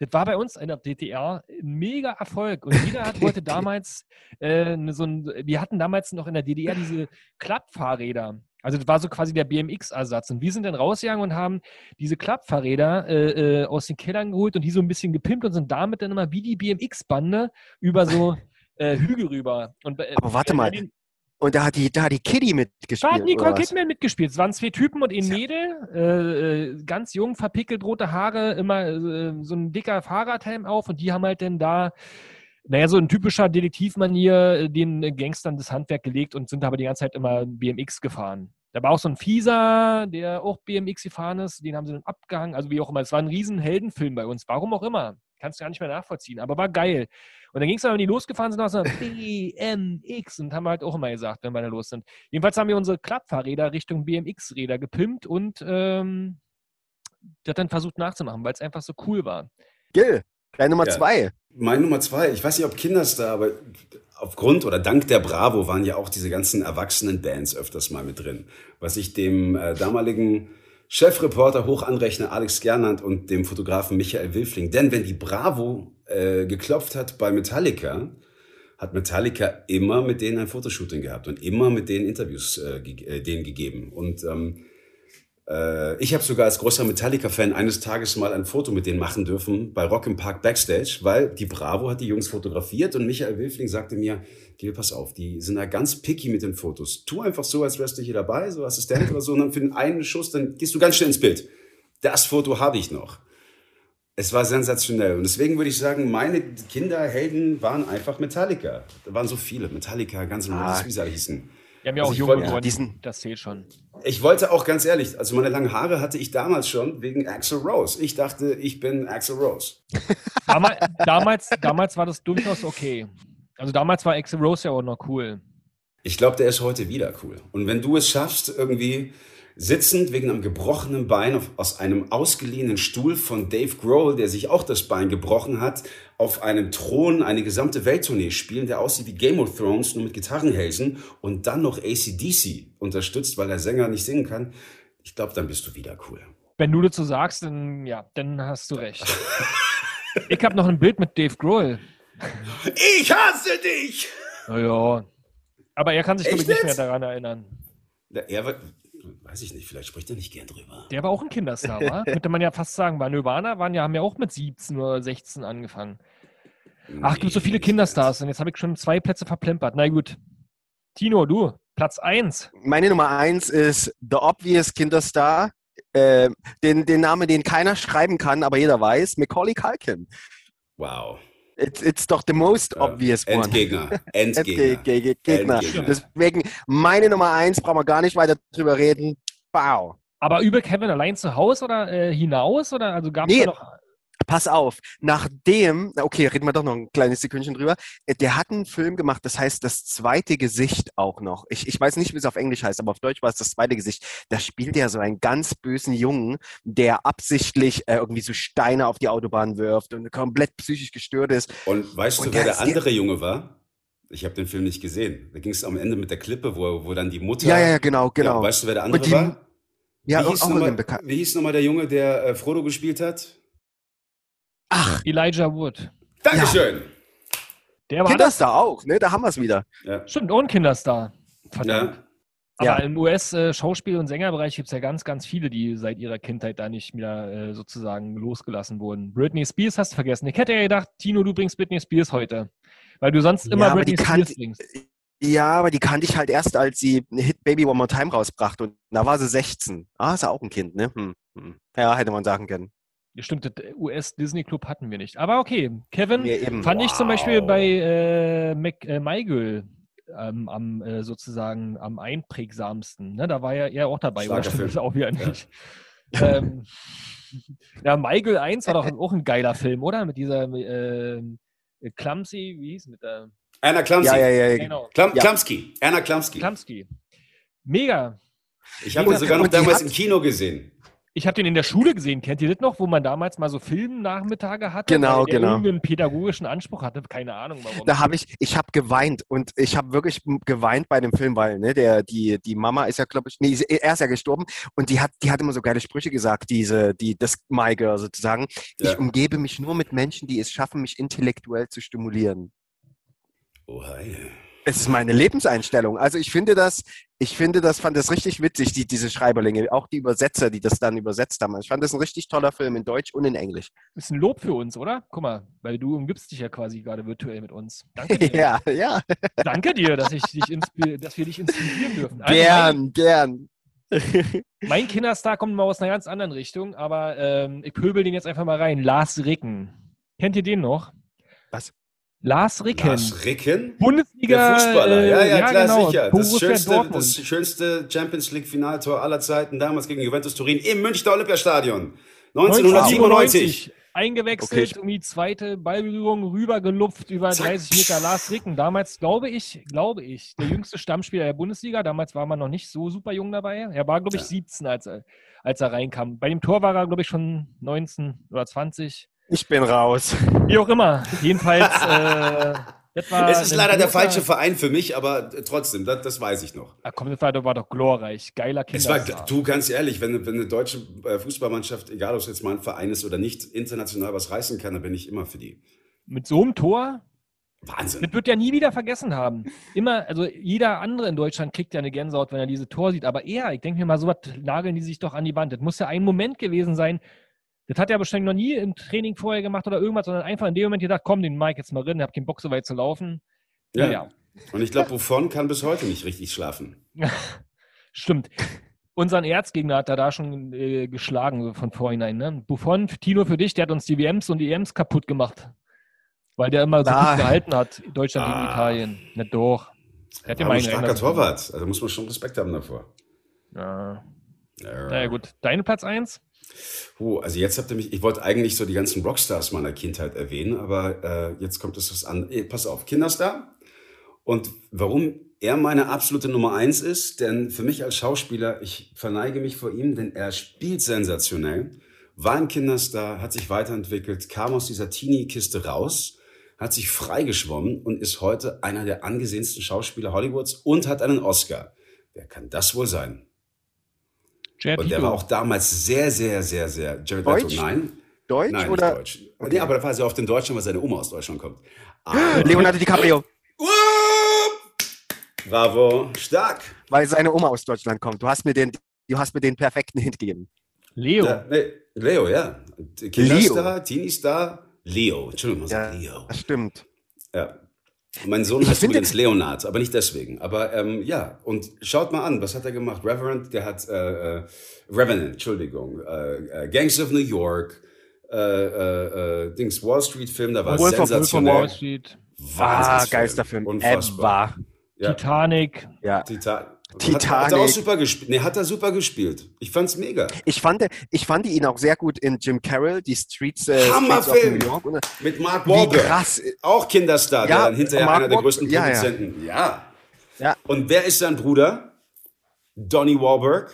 Das war bei uns in der DDR ein mega Erfolg. Und jeder hat, wollte damals, äh, so ein, wir hatten damals noch in der DDR diese Klappfahrräder. Also das war so quasi der BMX-Ersatz. Und wir sind dann rausgegangen und haben diese Klappfahrräder äh, äh, aus den Kellern geholt und die so ein bisschen gepimpt und sind damit dann immer wie die BMX-Bande über so äh, Hügel rüber. Und, äh, Aber warte mal, den- Und da hat die, da hat die Kitty da mitgespielt. hat Nicole? Kidman mitgespielt. Es waren zwei Typen und ein. Mädel, äh, äh, ganz jung, verpickelt, rote Haare, immer äh, so ein dicker Fahrradhelm auf und die haben halt dann da, naja, so ein typischer Detektivmanier äh, den Gangstern das Handwerk gelegt und sind aber die ganze Zeit immer BMX gefahren. Da war auch so ein Fieser, der auch BMX gefahren ist, den haben sie dann abgehangen, also wie auch immer. Es war ein riesen Heldenfilm bei uns, warum auch immer. Kannst du gar nicht mehr nachvollziehen, aber war geil. Und dann ging es dann, wenn die losgefahren sind, auch so BMX und haben halt auch immer gesagt, wenn wir da los sind. Jedenfalls haben wir unsere Klappfahrräder Richtung BMX-Räder gepimpt und ähm, das dann versucht nachzumachen, weil es einfach so cool war. Gil, deine Nummer Ja. zwei. Mein Nummer zwei, ich weiß nicht, ob Kinderstar, aber aufgrund oder dank der Bravo waren ja auch diese ganzen erwachsenen Bands öfters mal mit drin. Was ich dem äh, damaligen Chefreporter hoch anrechne, Alex Gernand und dem Fotografen Michael Wilfling. Denn wenn die Bravo äh, geklopft hat bei Metallica, hat Metallica immer mit denen ein Fotoshooting gehabt und immer mit denen Interviews äh, ge äh, denen gegeben. Und ähm, äh, ich habe sogar als großer Metallica-Fan eines Tages mal ein Foto mit denen machen dürfen bei Rock im Park Backstage, weil die Bravo hat die Jungs fotografiert und Michael Wilfling sagte mir, Gil, pass auf, die sind da ganz picky mit den Fotos. Tu einfach so, als wärst du hier dabei, so Assistent oder so, und dann für den einen Schuss, dann gehst du ganz schnell ins Bild. Das Foto habe ich noch. Es war sensationell. Und deswegen würde ich sagen, meine Kinderhelden waren einfach Metallica. Da waren so viele. Metallica, Guns N' Roses, Ah. wie sie hießen. Wir haben ja Also auch ich jung wollte- geworden, diesen- das zählt schon. Ich wollte auch ganz ehrlich, also meine langen Haare hatte ich damals schon wegen Axel Rose. Ich dachte, ich bin Axel Rose. Damals, damals, damals war das durchaus okay. Also damals war Axel Rose ja auch noch cool. Ich glaube, der ist heute wieder cool. Und wenn du es schaffst, irgendwie sitzend wegen einem gebrochenen Bein auf, aus einem ausgeliehenen Stuhl von Dave Grohl, der sich auch das Bein gebrochen hat, auf einem Thron eine gesamte Welttournee spielen, der aussieht wie Game of Thrones, nur mit Gitarrenhälsen und dann noch ACDC unterstützt, weil der Sänger nicht singen kann, ich glaube, dann bist du wieder cool. Wenn du dazu sagst, dann ja, dann hast du recht. ich habe noch ein Bild mit Dave Grohl. Ich hasse dich! Naja. Aber er kann sich, glaube ich, nicht mehr daran erinnern. Ja, Er wird, weiß ich nicht, vielleicht spricht er nicht gern drüber. Der war auch ein Kinderstar, wa? Könnte man ja fast sagen. Bei Nirvana waren ja, haben ja auch mit 17 oder 16 angefangen. Ach, gibt so viele Nee, Kinderstars und jetzt habe ich schon zwei Plätze verplempert. Na gut. Tino, du, Platz 1. Meine Nummer eins ist The Obvious Kinderstar. Äh, den, den Namen, den keiner schreiben kann, aber jeder weiß, Macaulay Culkin. Wow. It's, it's doch the most obvious one. Endgegner. Endge- Endgegner. Ge- Ge- Gegner. Endgegner. Deswegen meine Nummer eins, brauchen wir gar nicht weiter drüber reden. Wow. Aber über Kevin allein zu Hause oder äh, hinaus? Oder also gab es Nee. noch. Pass auf, nachdem, na, okay, reden wir doch noch ein kleines Sekündchen drüber. Äh, Der hat einen Film gemacht, das heißt das zweite Gesicht auch noch. Ich, ich weiß nicht, wie es auf Englisch heißt, aber auf Deutsch war es das zweite Gesicht. Da spielt er so einen ganz bösen Jungen, der absichtlich äh, irgendwie so Steine auf die Autobahn wirft und komplett psychisch gestört ist. Und weißt Und du, wer der andere Junge war? Ich habe den Film nicht gesehen. Da ging es am Ende mit der Klippe, wo, wo dann die Mutter. Ja, ja, genau, genau. Ja, weißt du, wer der andere die- war? Ja, wie, hieß nochmal, nochmal der Junge, der äh, Frodo gespielt hat? Ach, Elijah Wood. Dankeschön! Der war das. Kinderstar auch, ne? Da haben wir es wieder. Ja. Stimmt, und ein Kinderstar. Verdammt. ja. Aber Ja. im US-Schauspiel- und Sängerbereich gibt es ja ganz, ganz viele, die seit ihrer Kindheit da nicht mehr äh, sozusagen losgelassen wurden. Britney Spears hast du vergessen. Ich hätte ja gedacht, Tino, du bringst Britney Spears heute. Weil du sonst immer Ja, Britney kann- Spears bringst. Ja, aber die kannte ich halt erst, als sie Hit Baby One More Time rausbrachte. Und da war sie 16. Ah, ist ja auch ein Kind, ne? Hm. hm. Ja, hätte man sagen können. Ja, Stimmt, das US-Disney-Club hatten wir nicht. Aber okay, Kevin, Ja, eben. fand ich zum Beispiel Wow. bei äh, Mac, äh, MyGirl ähm, am äh, sozusagen am einprägsamsten. Ne? Da war ja er auch dabei, oder stimmt das auch wieder nicht? ähm, ja, MyGirl 1 war doch auch ein geiler Film, oder? Mit dieser äh, Clumsy, wie hieß mit der Anna Klamski. Ja, ja, ja. genau, Klam Ja. Klamski. Anna Klamski. Klamski. Mega. Ich habe ihn sogar noch damals hat- im Kino gesehen. Ich habe den in der Schule gesehen. Kennt ihr das noch, wo man damals mal so Filmnachmittage hatte? Genau, genau. irgendeinen pädagogischen Anspruch hatte. Keine Ahnung warum. Da habe ich, ich habe geweint und ich habe wirklich geweint bei dem Film, weil ne, der, die, die Mama ist ja, glaube ich, nee, er ist ja gestorben und die hat, die hat immer so geile Sprüche gesagt, diese, die, das My Girl sozusagen. Ja. Ich umgebe mich nur mit Menschen, die es schaffen, mich intellektuell zu stimulieren. Oh, hi. Es ist meine Lebenseinstellung. Also ich finde das, ich finde das, fand das richtig witzig, die, diese Schreiberlinge, auch die Übersetzer, die das dann übersetzt haben. Ich fand das ein richtig toller Film in Deutsch und in Englisch. Ist ein Lob für uns, oder? Guck mal, weil du umgibst dich ja quasi gerade virtuell mit uns. Danke dir, ja, ja, Danke dir dass, ich dich dass wir dich inspirieren dürfen. Also gern, gern. Mein, mein Kinderstar kommt mal aus einer ganz anderen Richtung, aber ähm, ich pöbel den jetzt einfach mal rein. Lars Ricken. Kennt ihr den noch? Was? Lars Ricken. Lars Ricken? Bundesliga. Der Fußballer, äh, ja, ja, klar, genau. sicher. Das schönste, das schönste Champions League Finaltor aller Zeiten, damals gegen Juventus Turin im Münchner Olympiastadion. 1997. Eingewechselt, Okay, ich- irgendwie zweite Ballberührung, rübergelupft über Zack. 30 Meter. Lars Ricken, damals glaube ich, glaube ich, der jüngste Stammspieler der Bundesliga. Damals war man noch nicht so super jung dabei. Er war, glaube ich, Ja. 17, als er, als er reinkam. Bei dem Tor war er, glaube ich, schon 19 oder 20. Ich bin raus. Wie auch immer. Jedenfalls, äh, das war. Es ist ein leider der falsche Verein für mich, aber war das, das weiß ich noch. Ah, komm, das war, das war doch glorreich. Geiler Es war, Kinderstar. du ganz ehrlich, wenn, wenn eine deutsche äh, Fußballmannschaft, egal ob es jetzt mein Verein ist oder nicht, international was reißen kann, dann bin ich immer für die. Mit so einem Tor, Wahnsinn. Das wird er nie wieder vergessen haben. Immer, also jeder andere in Deutschland kriegt ja eine Gänsehaut, wenn er dieses Tor sieht. Aber er, ich denke mir mal, so was nageln die sich doch an die Wand. Das muss ja ein Moment gewesen sein. Das hat er bestimmt noch nie im Training vorher gemacht oder irgendwas, sondern einfach in dem Moment gedacht, komm, den Mike jetzt mal rein, ich hab keinen Bock so weit zu laufen. Ja. Naja, Und ich glaube, Buffon kann bis heute nicht richtig schlafen. stimmt. Unseren Erzgegner hat er da schon äh, geschlagen von vorhinein. Ne? Buffon, Tino für dich, der hat uns die WMs und die EMs kaputt gemacht. Weil der immer so Ah. gut gehalten hat, Deutschland gegen Ah. Italien. Na doch. Er hat ja ein starker Torwart. Also muss man schon Respekt haben davor. Ja. Ja. Naja, gut. Deine Platz 1? Oh, also jetzt habt ihr mich, ich wollte eigentlich so die ganzen Rockstars meiner Kindheit erwähnen, aber äh, jetzt kommt es was an. Eh, pass auf, Kinderstar. Und warum er meine absolute Nummer eins ist, denn für mich als Schauspieler, ich verneige mich vor ihm, denn er spielt sensationell, war ein Kinderstar, hat sich weiterentwickelt, kam aus dieser Teenie-Kiste raus, hat sich freigeschwommen und ist heute einer der angesehensten Schauspieler Hollywoods und hat einen Oscar. Wer kann das wohl sein? Jared Und der Leto. war auch damals sehr, sehr, sehr, sehr. Jared Deutsch? Leto, nein. Deutsch Nein, oder nicht Deutsch. Nee, aber da war sie auf den Deutschen, weil seine Oma aus Deutschland kommt. Ah, Leonardo DiCaprio, bravo, stark. weil seine Oma aus Deutschland kommt. Du hast mir den, du hast mir den perfekten Hint gegeben. Leo. Ja, nee, Leo, ja. Kinderstar, Teenie-Star, Leo. Entschuldigung, man sagt Leo. das stimmt. Ja. Mein Sohn heißt übrigens Leonard, aber nicht deswegen. Aber ähm, ja, und schaut mal an, was hat er gemacht? Reverend, der hat äh, äh, Revenant, Entschuldigung, äh, äh, Gangs of New York, äh, äh, äh, Dings Wall Street Film, da war Wolf of, Wolf of sensationell. Wall Street. Ah, Wahnsinnsfilm. geilster Film. Unfassbar. Ja, Titanic. Ja. Titan Titanic. Hat, hat er auch super gespielt. Nee, hat er super gespielt. Ich fand's mega. Ich fand, ich fand ihn auch sehr gut in Jim Carroll, die Streets, äh, Streets of Hammerfilm. New York. Mit Mark wie Wahlberg. krass. Auch Kinderstar, Ja, der dann hinterher Mark einer der größten ja, ja. Produzenten. Ja. Ja. Und wer ist sein Bruder? Donny Wahlberg.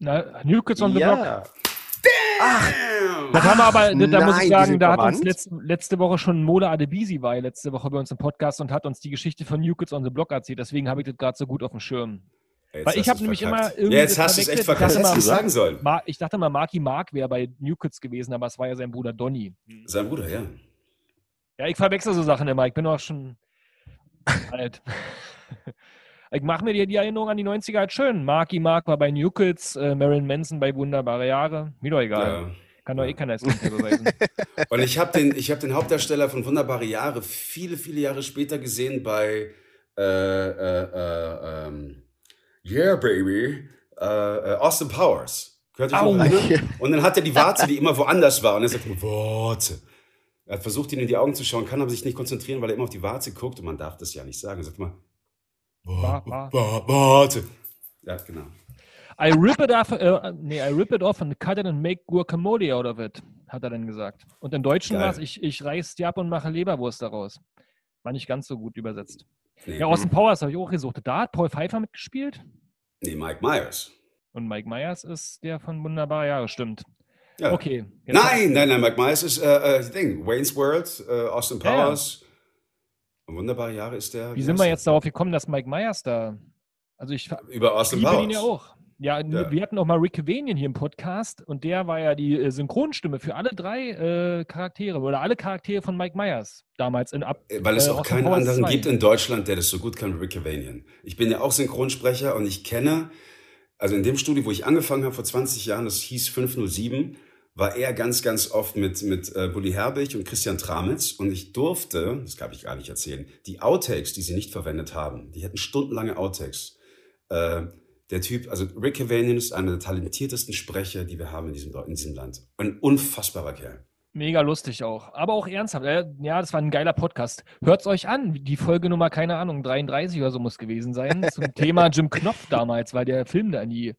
Na, New Kids on the Block. Ja. Das haben wir aber, da muss nein, ich die sagen, da hat uns letzte, letzte Woche schon Mola Adebisi war ja letzte Woche bei uns im Podcast und hat uns die Geschichte von New Kids on the Block erzählt. Deswegen habe ich das gerade so gut auf dem Schirm. Jetzt Weil ich hast hab du's nämlich verkackt. immer irgendwie Ja, jetzt hast du es echt. Ich verkackt. dachte Das hättest du mal- sagen sollen. Ich dachte mal, Marky Mark wäre bei New Kids gewesen, aber es war ja sein Bruder Donny. Sein Bruder, ja. Ja, ich verwechsel so Sachen immer. Ich bin auch schon alt. Ich mache mir die, die Erinnerung an die 90er halt schön. Marky Mark war bei New Kids, äh, Marilyn Manson bei Wunderbare Jahre. Mir doch egal. ja. Kann doch eh keiner das Gegenteil beweisen. Und ich habe den, ich hab den Hauptdarsteller von Wunderbare Jahre viele, viele Jahre später gesehen bei äh, äh, äh, ähm, Yeah, Baby, äh, äh, Austin Powers. Euch Au. noch erinnern? Und dann hat er die Warze, die immer woanders war. Und er sagt, Warze. Er hat versucht, ihn in die Augen zu schauen, kann aber sich nicht konzentrieren, weil er immer auf die Warze guckt. Und man darf das ja nicht sagen. Er sagt immer, Wa- wa- Wa- Warze. Ja, genau. I rip it off, äh, nee, I rip it off and cut it and make guacamole out of it, hat er dann gesagt. Und im Deutschen war es, ich, ich reiß die ab und mache Leberwurst daraus. War nicht ganz so gut übersetzt. Nee, Ja, Austin Powers habe ich auch gesucht. Da hat Paul Pfeiffer mitgespielt. nee Mike Myers. Und Mike Myers ist der von Wunderbare Jahre, stimmt. Ja. Okay. Nein, nein, nein, Mike Myers ist äh, äh, Ding. Wayne's World, äh, Austin. Powers. Und Wunderbare Jahre ist der. Wie sind wir jetzt darauf gekommen, dass Mike Myers da. Also ich Über Austin liebe Powers. ihn ja auch. Ja, Ja. wir hatten auch mal Rick Cavanian hier im Podcast und der war ja die äh, Synchronstimme für alle drei äh, Charaktere oder alle Charaktere von Mike Myers damals in ab. Äh, Weil es äh, auch keinen Powers anderen 2. gibt in Deutschland, der das so gut kann wie Rick Cavanian. Ich bin ja auch Synchronsprecher und ich kenne, also in dem Studio, wo ich angefangen habe vor 20 Jahren, das hieß 507, war er ganz, ganz oft mit, mit äh, Bully Herbig und Christian Tramitz und ich durfte, das kann ich gar nicht erzählen, die Outtakes, die sie nicht verwendet haben, die hätten stundenlange Outtakes. Äh, der Typ, also Rick Cavanian ist einer der talentiertesten Sprecher, die wir haben in diesem, in diesem Land. Ein unfassbarer Kerl. Mega lustig auch. Aber auch ernsthaft. Ja, das war ein geiler Podcast. Hört's euch an. Die Folge Nummer, keine Ahnung, 33 oder so muss gewesen sein. Zum Thema Jim Knopf damals, weil der Film da in die,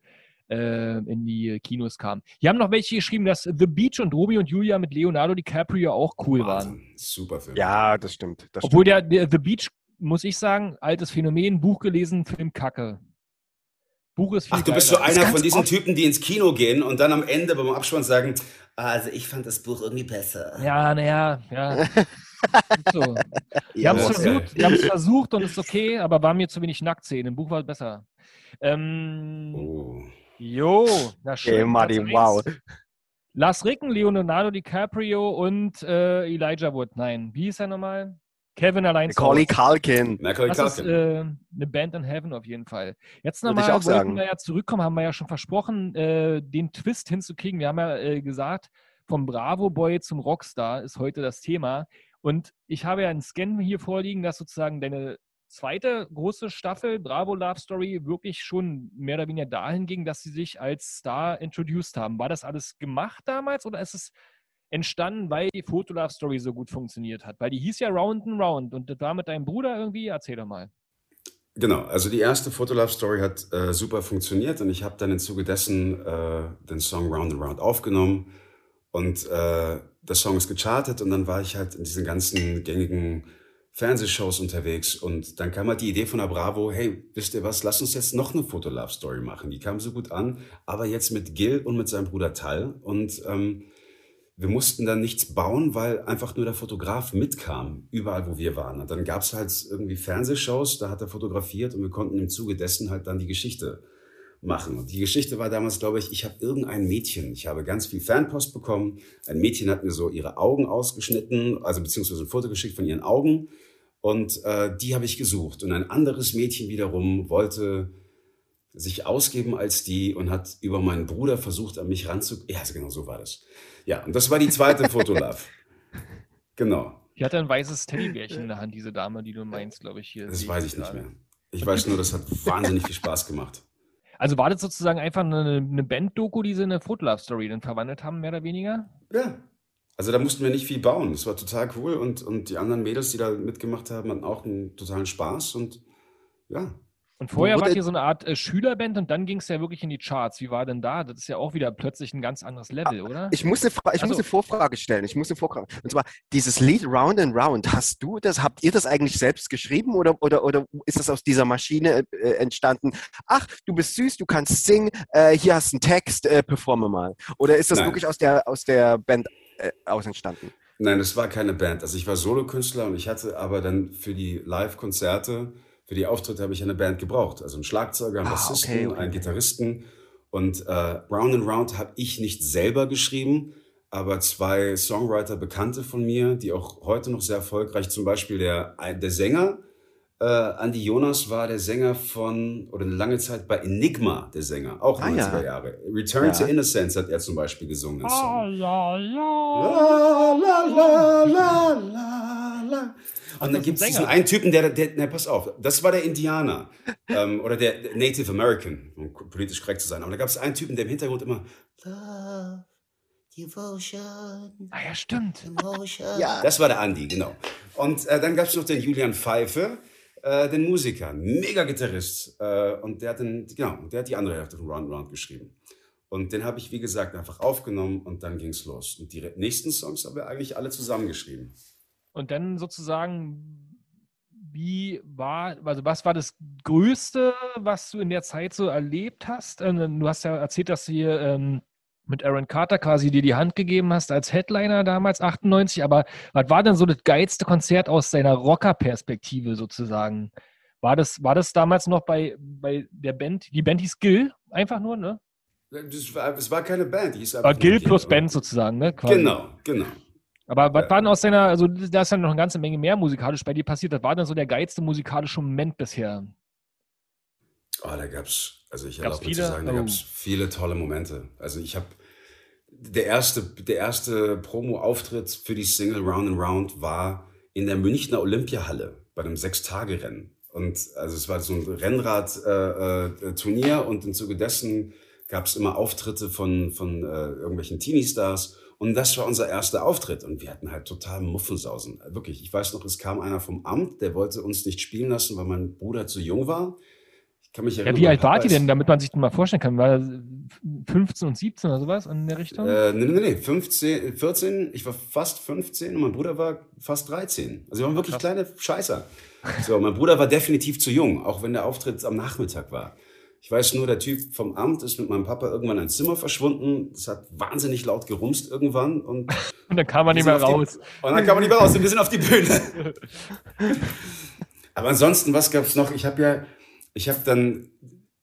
äh, in die Kinos kam. Hier haben noch welche geschrieben, dass The Beach und Romeo und Julia mit Leonardo DiCaprio auch cool waren. Wahnsinn. Super Film. Ja, das stimmt. Das Obwohl der, der The Beach, muss ich sagen, altes Phänomen, Buch gelesen, Film Kacke. Buch ist viel Ach, du bist so einer von diesen oft- Typen, die ins Kino gehen und dann am Ende beim Abspann sagen, "Ah, also ich fand das Buch irgendwie besser. Ja, naja, ja. So. Wir haben es versucht, wir versucht und ist okay, aber war mir zu wenig Nacktszenen. Im Buch war es besser. Ähm, Oh. Jo, na schön. Okay, Marty, wow. Lars Ricken, Leonardo DiCaprio und äh, Elijah Wood. Nein, wie hieß er nochmal? Kevin allein zu Macaulay. Culkin. Macaulay Das ist äh, eine Band in Heaven auf jeden Fall. Jetzt nochmal auch wollten sagen. wir ja zurückkommen, haben wir ja schon versprochen, äh, den Twist hinzukriegen. Wir haben ja äh, gesagt, vom Bravo Boy zum Rockstar ist heute das Thema. Und ich habe ja einen Scan hier vorliegen, dass sozusagen deine zweite große Staffel Bravo Love Story wirklich schon mehr oder weniger dahin ging, dass sie sich als Star introduced haben. War das alles gemacht damals oder ist es entstanden, weil die Foto Love Story so gut funktioniert hat? Weil die hieß ja Round and Round und das war mit deinem Bruder irgendwie. Erzähl doch mal. Genau, also die erste Fotolove-Story hat äh, super funktioniert und ich habe dann im Zuge dessen äh, den Song Round and Round aufgenommen und äh, der Song ist gechartet und dann war ich halt in diesen ganzen gängigen Fernsehshows unterwegs und dann kam halt die Idee von der Bravo, hey, wisst ihr was, lass uns jetzt noch eine Fotolove-Story machen. Die kam so gut an, aber jetzt mit Gil und mit seinem Bruder Tal und ähm, wir mussten dann nichts bauen, weil einfach nur der Fotograf mitkam, überall wo wir waren. Und dann gab's halt irgendwie Fernsehshows, da hat er fotografiert und wir konnten im Zuge dessen halt dann die Geschichte machen. Und die Geschichte war damals, glaube ich, ich habe irgendein Mädchen, ich habe ganz viel Fanpost bekommen. Ein Mädchen hat mir so ihre Augen ausgeschnitten, also beziehungsweise ein Foto geschickt von ihren Augen. Und äh, die habe ich gesucht. Und ein anderes Mädchen wiederum wollte sich ausgeben als die und hat über meinen Bruder versucht, an mich ranzu... Ja, also genau so war das. Ja, und das war die zweite Fotolove. Genau, Die hatte ein weißes Teddybärchen in der Hand, diese Dame, die du meinst, glaube ich, hier. das weiß ich nicht mehr. Ich weiß nur, das hat wahnsinnig viel Spaß gemacht. Also war das sozusagen einfach eine, eine Band-Doku, die sie in eine Fotolove-Story dann verwandelt haben, mehr oder weniger? Ja. Also da mussten wir nicht viel bauen. Das war total cool und, und die anderen Mädels, die da mitgemacht haben, hatten auch einen totalen Spaß und ja. Und vorher wurde- wart ihr so eine Art äh, Schülerband und dann ging es ja wirklich in die Charts. Wie war denn da? Das ist ja auch wieder plötzlich ein ganz anderes Level, oder? Ich muss eine, Fra ich Ach muss eine Vorfrage stellen. Ich muss eine Vorfrage. Und zwar dieses Lied Round and Round. Hast du das? Habt ihr das eigentlich selbst geschrieben oder oder oder ist das aus dieser Maschine äh, entstanden? Ach, du bist süß, du kannst singen. Äh, hier hast du einen Text. Äh, performe mal. Oder ist das Nein. wirklich aus der aus der Band äh, aus entstanden? Nein, es war keine Band. Also ich war Solokünstler und ich hatte aber dann für die Live-Konzerte, für die Auftritte habe ich eine Band gebraucht. Also einen Schlagzeuger, einen Ah, Bassisten, okay, okay. einen Gitarristen. Und äh, Round and Round habe ich nicht selber geschrieben, aber zwei Songwriter, Bekannte von mir, die auch heute noch sehr erfolgreich, zum Beispiel der, der Sänger, äh, Andy Jonas war der Sänger von, oder eine lange Zeit bei Enigma, der Sänger, auch Ah, 90er ja. Jahre. Return Ja. to Innocence hat er zum Beispiel gesungen. den Song. La, la, la. Und dann gibt es diesen einen Typen, der, der, ne, pass auf, das war der Indianer ähm, oder der Native American, um politisch korrekt zu sein. Aber da gab es einen Typen, der im Hintergrund immer Love, Devotion, Ah ja, stimmt. Emotion. Ja. Das war der Andy, genau. Und äh, dann gab es noch den Julian Pfeife, äh, den Musiker, mega Gitarrist. Äh, und der hat, den, genau, der hat die andere Hälfte von Round Round geschrieben. Und den habe ich, wie gesagt, einfach aufgenommen und dann ging's los. Und die nächsten Songs haben wir eigentlich alle zusammengeschrieben. Und dann sozusagen, wie war, also was war das Größte, was du in der Zeit so erlebt hast? Ähm, Du hast ja erzählt, dass hier ähm, mit Aaron Carter quasi dir die Hand gegeben hast als Headliner damals, 98, aber was war denn so das geilste Konzert aus deiner Rocker-Perspektive sozusagen? War das, war das damals noch bei, bei der Band, die Band hieß Gill, einfach nur, ne? Das war, es war keine Band, hieß einfach Aber Gill plus Band sozusagen, ne? Quasi. Genau, genau. Aber was Ja. war denn aus deiner, also da ist ja noch eine ganze Menge mehr musikalisch bei dir passiert. Was war denn so der geilste musikalische Moment bisher? Oh, da gab's, also ich erlaube mir zu sagen, da Oh. gab's viele tolle Momente. Also ich habe der erste, der erste Promo-Auftritt für die Single Round and Round war in der Münchner Olympiahalle bei einem Sechstage-Rennen. Und also es war so ein Rennrad-Turnier äh, äh, und im Zuge dessen gab's immer Auftritte von, von äh, irgendwelchen Teenie-Stars. Und das war unser erster Auftritt. Und wir hatten halt total Muffensausen. Wirklich, ich weiß noch, es kam einer vom Amt, der wollte uns nicht spielen lassen, weil mein Bruder zu jung war. Kann mich Ja, erinnern. wie mein alt Papa ihr denn, damit man sich das mal vorstellen kann? War das 15 und 17 oder sowas in der Richtung? Äh, nee, nee, nee, 15, 14, ich war fast 15 und mein Bruder war fast 13. Also wir waren wirklich kleine Scheißer. So, mein Bruder war definitiv zu jung, auch wenn der Auftritt am Nachmittag war. Ich weiß nur, der Typ vom Amt ist mit meinem Papa irgendwann in ein Zimmer verschwunden. Es hat wahnsinnig laut gerumst irgendwann und, und dann kam man nicht mehr raus. Die, und dann kam man nicht mehr raus und wir sind auf die Bühne. Aber ansonsten, was gab's noch? Ich habe ja, ich habe dann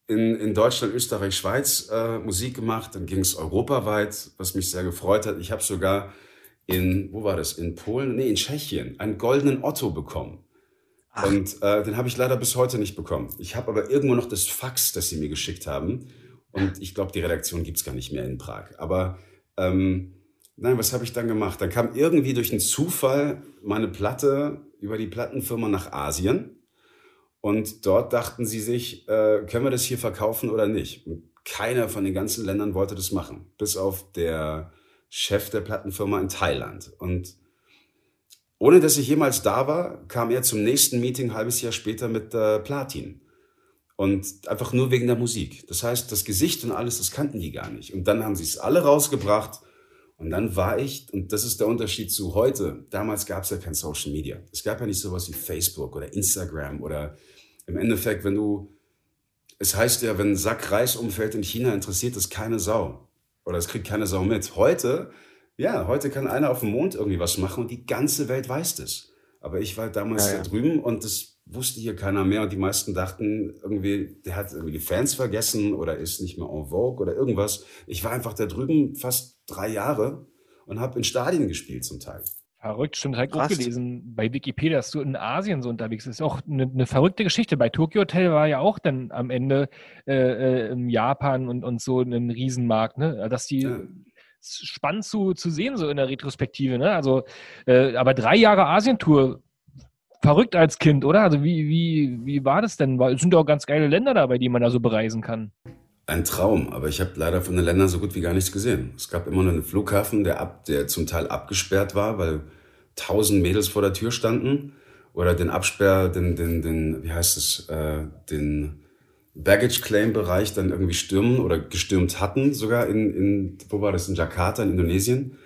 in, in Deutschland, Österreich, Schweiz äh, Musik gemacht. Dann ging es europaweit, was mich sehr gefreut hat. Ich habe sogar in, wo war das? In Polen? Nee, in Tschechien einen goldenen Otto bekommen. Und äh, den habe ich leider bis heute nicht bekommen. Ich habe aber irgendwo noch das Fax, das sie mir geschickt haben. Und ich glaube, die Redaktion gibt's gar nicht mehr in Prag. Aber ähm, nein, was habe ich dann gemacht? Dann kam irgendwie durch einen Zufall meine Platte über die Plattenfirma nach Asien. Und dort dachten sie sich, äh, können wir das hier verkaufen oder nicht? Und keiner von den ganzen Ländern wollte das machen, bis auf der Chef der Plattenfirma in Thailand. Und ohne dass ich jemals da war, kam er zum nächsten Meeting ein halbes Jahr später mit äh, Platin. Und einfach nur wegen der Musik. Das heißt, das Gesicht und alles, das kannten die gar nicht. Und dann haben sie es alle rausgebracht. Und dann war ich, und das ist der Unterschied zu heute, damals gab es ja kein Social Media. Es gab ja nicht sowas wie Facebook oder Instagram oder im Endeffekt, wenn du, es heißt ja, wenn ein Sack Reis umfällt in China, interessiert das keine Sau. Oder es kriegt keine Sau mit. Heute, ja, heute kann einer auf dem Mond irgendwie was machen und die ganze Welt weiß das. Aber ich war damals Ja, ja. da drüben und das wusste hier keiner mehr und die meisten dachten irgendwie, der hat irgendwie die Fans vergessen oder ist nicht mehr en vogue oder irgendwas. Ich war einfach da drüben fast drei Jahre und habe in Stadien gespielt zum Teil. Verrückt, stimmt, habe ich auch gelesen bei Wikipedia, dass du in Asien so unterwegs bist. Ist auch eine, eine verrückte Geschichte. Bei Tokyo Hotel war ja auch dann am Ende äh, äh, in Japan und, und so ein Riesenmarkt, ne? Dass die Ja. ist spannend zu, zu sehen, so in der Retrospektive, ne? Also, äh, aber drei Jahre Asientour, verrückt als Kind, oder? Also wie, wie, wie war das denn? Es sind ja auch ganz geile Länder dabei, die man da so bereisen kann. Ein Traum, aber ich habe leider von den Ländern so gut wie gar nichts gesehen. Es gab immer nur einen Flughafen, der, ab, der zum Teil abgesperrt war, weil tausend Mädels vor der Tür standen. Oder den Absperr, den, den, den wie heißt es, äh, den Baggage Claim Bereich dann irgendwie stürmen oder gestürmt hatten, sogar in, in wo war das, in Jakarta, in Indonesien.